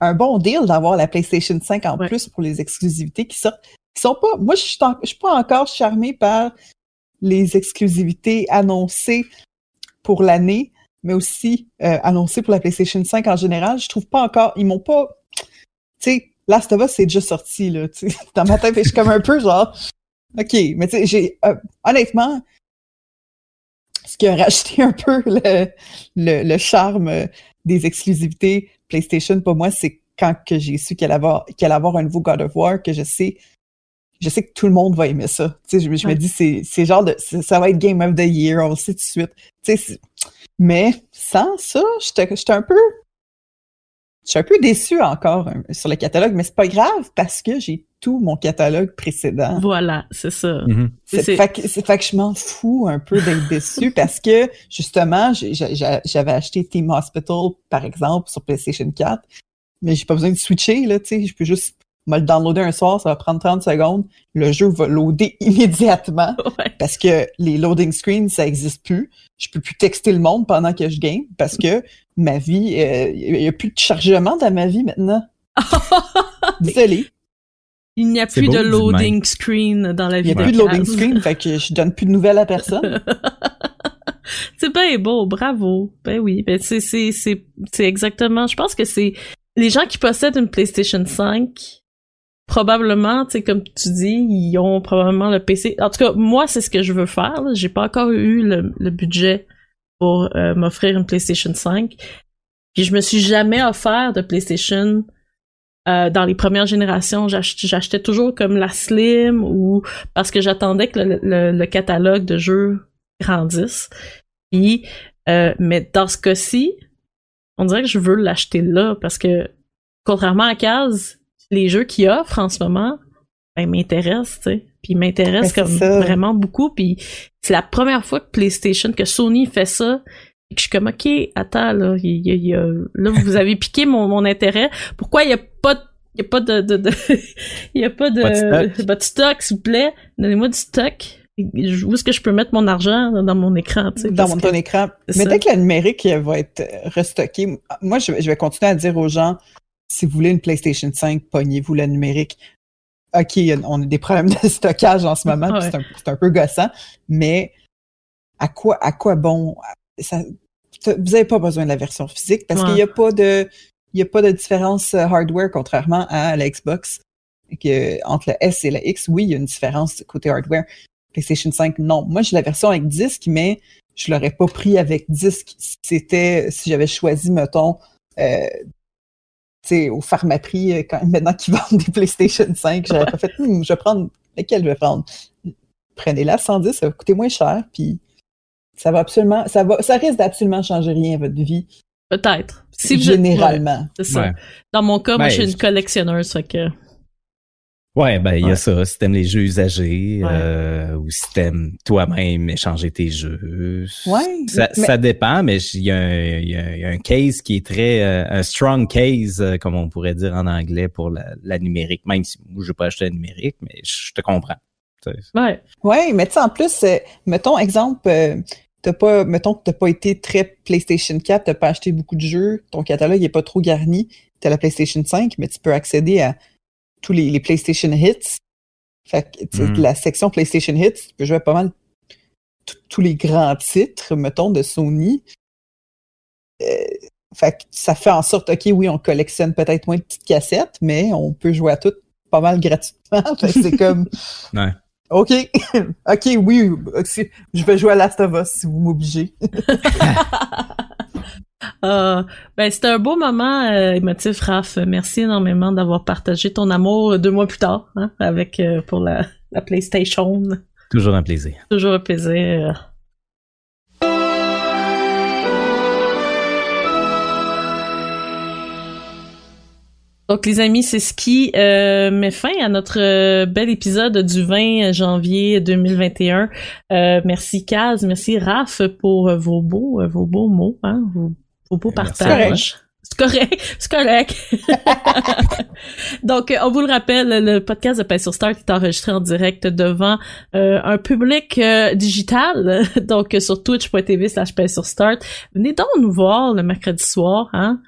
un bon deal d'avoir la PlayStation 5 en plus pour les exclusivités qui sortent. Qui sont pas. Moi, je suis, suis pas encore charmé par les exclusivités annoncées pour l'année, mais aussi euh, annoncées pour la PlayStation 5 en général. Je trouve pas encore. Ils m'ont pas. Tu sais, Last of Us, c'est déjà sorti, là, tu sais. Dans ma tête, je suis comme un peu genre, OK, mais tu sais, j'ai, euh, honnêtement, ce qui a racheté un peu le, le, charme des exclusivités PlayStation pour moi, c'est quand que j'ai su qu'elle allait avoir, qu'elle avoir un nouveau God of War, que je sais, je sais que tout le monde va aimer ça. Tu sais, je, me dis, c'est, c'est genre de, ça va être Game of the Year, on le sait tout de suite. Tu sais, mais sans ça, j'étais un peu, je suis un peu déçu encore hein, sur le catalogue, mais c'est pas grave parce que j'ai tout mon catalogue précédent. Voilà, c'est ça. Mm-hmm. C'est fait, que je m'en fous un peu d'être déçu parce que justement, j'avais acheté Team Hospital, par exemple, sur PlayStation 4, mais j'ai pas besoin de switcher, là, tu sais, je peux juste me le downloader un soir, ça va prendre 30 secondes, le jeu va loader immédiatement parce que les loading screens, ça existe plus. Je peux plus texter le monde pendant que je game parce que ma vie, euh, il n'y a plus de chargement dans ma vie maintenant. Désolé. Il n'y a plus de loading screen dans la vie. Il n'y a plus de loading screen, fait que je donne plus de nouvelles à personne. c'est bien beau, bravo. Ben oui, ben c'est c'est c'est c'est exactement. Je pense que c'est les gens qui possèdent une PlayStation 5 probablement, tu sais, comme tu dis, ils ont probablement le PC. En tout cas, moi, c'est ce que je veux faire. J'ai pas encore eu le, budget pour euh, m'offrir une PlayStation 5. Puis je me suis jamais offert de PlayStation euh, dans les premières générations. J'achetais toujours comme la Slim ou parce que j'attendais que le, catalogue de jeux grandisse. Euh, mais dans ce cas-ci, on dirait que je veux l'acheter là parce que contrairement à Kaz, les jeux qu'ils offrent en ce moment, ben, m'intéressent, tu sais. Puis m'intéressent ben, comme vraiment beaucoup. Puis c'est la première fois que PlayStation, que Sony fait ça. Et que je suis comme, OK, attends, là, là vous avez piqué mon, mon intérêt. Pourquoi il n'y a pas de il n'y a pas de, de, il y a pas de, pas de stock, s'il vous plaît? Donnez-moi du stock. Où est-ce que je peux mettre mon argent dans mon écran, tu sais, Dans mon ton écran. Mais dès que la numérique va être restockée, moi, je, je vais continuer à dire aux gens, si vous voulez une PlayStation 5, pognez-vous la numérique. OK, on a des problèmes de stockage en ce moment, c'est un, peu gossant, mais à quoi, à quoi bon? vous n'avez pas besoin de la version physique parce qu'il n'y a pas de il a pas de différence euh, hardware contrairement à la Xbox. Que, entre la S et la X, oui, il y a une différence côté hardware. PlayStation 5, non. Moi, j'ai la version avec disque, mais je l'aurais pas pris avec disque. C'était si j'avais choisi, mettons, euh, sais, au pharmaprix, euh, quand, maintenant qu'ils vendent des PlayStation 5, j'aurais pas fait, hmm, je vais prendre, lequel je vais prendre? prenez-la 110, ça va coûter moins cher, puis ça va absolument, ça va, ça risque d'absolument changer rien à votre vie, Peut-être. Si généralement. ouais, c'est ça. Ouais. Dans mon cas, moi, Ben, je suis une je- collectionneuse, fait que. Ouais, ben il y a ça. Si t'aimes les jeux usagés, Ouais. euh, ou si t'aimes toi-même échanger tes jeux. Ouais, Ça, mais- ça dépend, mais il y, a un- il y y a un case qui est très euh, un strong case, euh, comme on pourrait dire en anglais pour la, la numérique. Même si moi je vais pas acheter la numérique, mais je te comprends. Ouais. Ouais, mais tu sais, en plus, euh, mettons, exemple, euh, t'as pas, mettons que t'as pas été très PlayStation 4, t'as pas acheté beaucoup de jeux, ton catalogue est pas trop garni, t'as la PlayStation 5, mais tu peux accéder à tous les, les PlayStation Hits. Fait que, Mm. la section PlayStation Hits, tu peux jouer à pas mal tous les grands titres, mettons, de Sony. Euh, fait que ça fait en sorte, OK, oui, on collectionne peut-être moins de petites cassettes, mais on peut jouer à tout pas mal gratuitement. Fait que c'est comme, Ouais. OK. OK, oui. ok, Je vais jouer à Last of Us si vous m'obligez. Euh, ben, c'était un beau moment euh, émotif, Raph. Merci énormément d'avoir partagé ton amour euh, deux mois plus tard, hein, avec euh, pour la, la PlayStation. Toujours un plaisir. Toujours un plaisir. Donc les amis, c'est ce qui euh, met fin à notre euh, bel épisode du 20 janvier 2021. Euh, merci Kaz, merci Raph pour vos beaux vos beaux mots, hein, vos, vos beaux Merci. partages. C'est correct, c'est correct. Donc, euh, on vous le rappelle, le podcast de Paix sur Start est enregistré en direct devant euh, un public euh, digital, donc sur twitch.tv slash Start. Venez donc nous voir le mercredi soir, hein.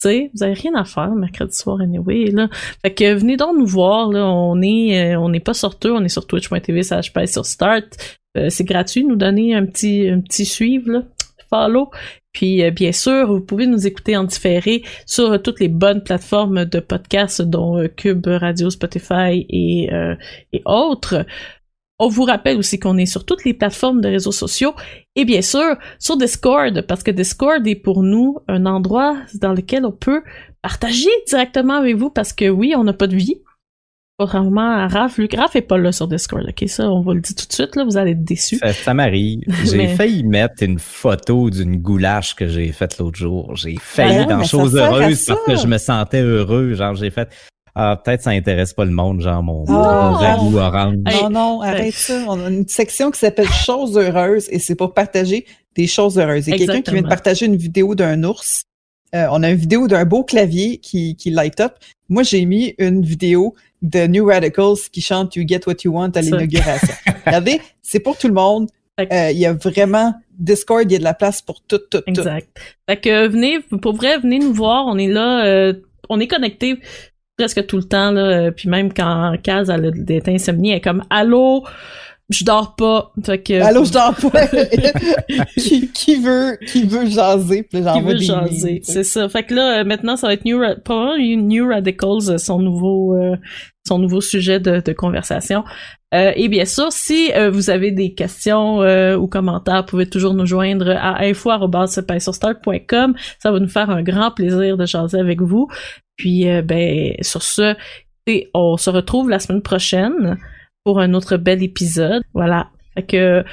Tu sais, vous avez rien à faire le mercredi soir anyway, là. Fait que venez donc nous voir, là. On est, euh, on n'est pas sorteux, on est sur twitch.tv slash sur Start. Euh, c'est gratuit, nous donner un petit, un petit suivre, là. Follow. Puis euh, bien sûr, vous pouvez nous écouter en différé sur euh, toutes les bonnes plateformes de podcasts, dont euh, Cube Radio, Spotify et, et autres. On vous rappelle aussi qu'on est sur toutes les plateformes de réseaux sociaux et bien sûr sur Discord, parce que Discord est pour nous un endroit dans lequel on peut partager directement avec vous, parce que oui, on n'a pas de vie. Contrairement à Raph, Luc, Raph est pas là sur Discord, ok? Ça, on va le dire tout de suite, là, vous allez être déçus. Ça, ça m'arrive. J'ai Mais- failli mettre une photo d'une goulache que j'ai faite l'autre jour. J'ai failli Ah, dans mais ça Chose sert à heureuse ça. parce que je me sentais heureux. Genre, j'ai fait, ah, peut-être ça intéresse pas le monde, genre mon, Non. mon ragoût orange. Hey. Non, non, arrête ça. On a une section qui s'appelle Choses heureuses et c'est pour partager des choses heureuses. Il y a quelqu'un qui vient de partager une vidéo d'un ours. Euh, on a une vidéo d'un beau clavier qui, qui light up. Moi, j'ai mis une vidéo de New Radicals qui chante You Get What You Want à l'inauguration. Regardez, c'est pour tout le monde. Euh, Il y a vraiment Discord, il y a de la place pour tout, tout, tout. Exact. Fait que venez, pour vrai, venez nous voir. On est là, euh, on est connecté presque tout le temps là. euh, Puis même quand Kaz a des insomnies, elle est comme allô, je dors pas. Fait que Allô, je dors pas. qui, qui veut, qui veut jaser? Puis qui veut des jaser. C'est ça. Fait que là, euh, maintenant, ça va être New, Ra- pas vraiment New Radicals, euh, son nouveau, euh, son nouveau sujet de, de conversation. Euh, et bien sûr, si euh, vous avez des questions euh, ou commentaires, vous pouvez toujours nous joindre à info@paissurstart.com. Ça va nous faire un grand plaisir de jaser avec vous. Puis, ben, sur ce, on se retrouve la semaine prochaine pour un autre bel épisode. Voilà. Fait que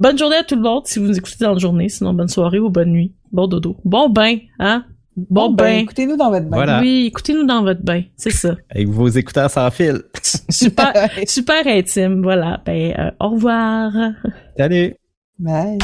bonne journée à tout le monde si vous nous écoutez dans la journée. Sinon, bonne soirée ou bonne nuit. Bon dodo. Bon bain, hein? Bon, bain. écoutez-nous dans votre bain. Voilà. Oui, écoutez-nous dans votre bain. C'est ça. Avec vos écouteurs sans fil. Super, super intime. Voilà. Ben, euh, au revoir. Salut! Bye.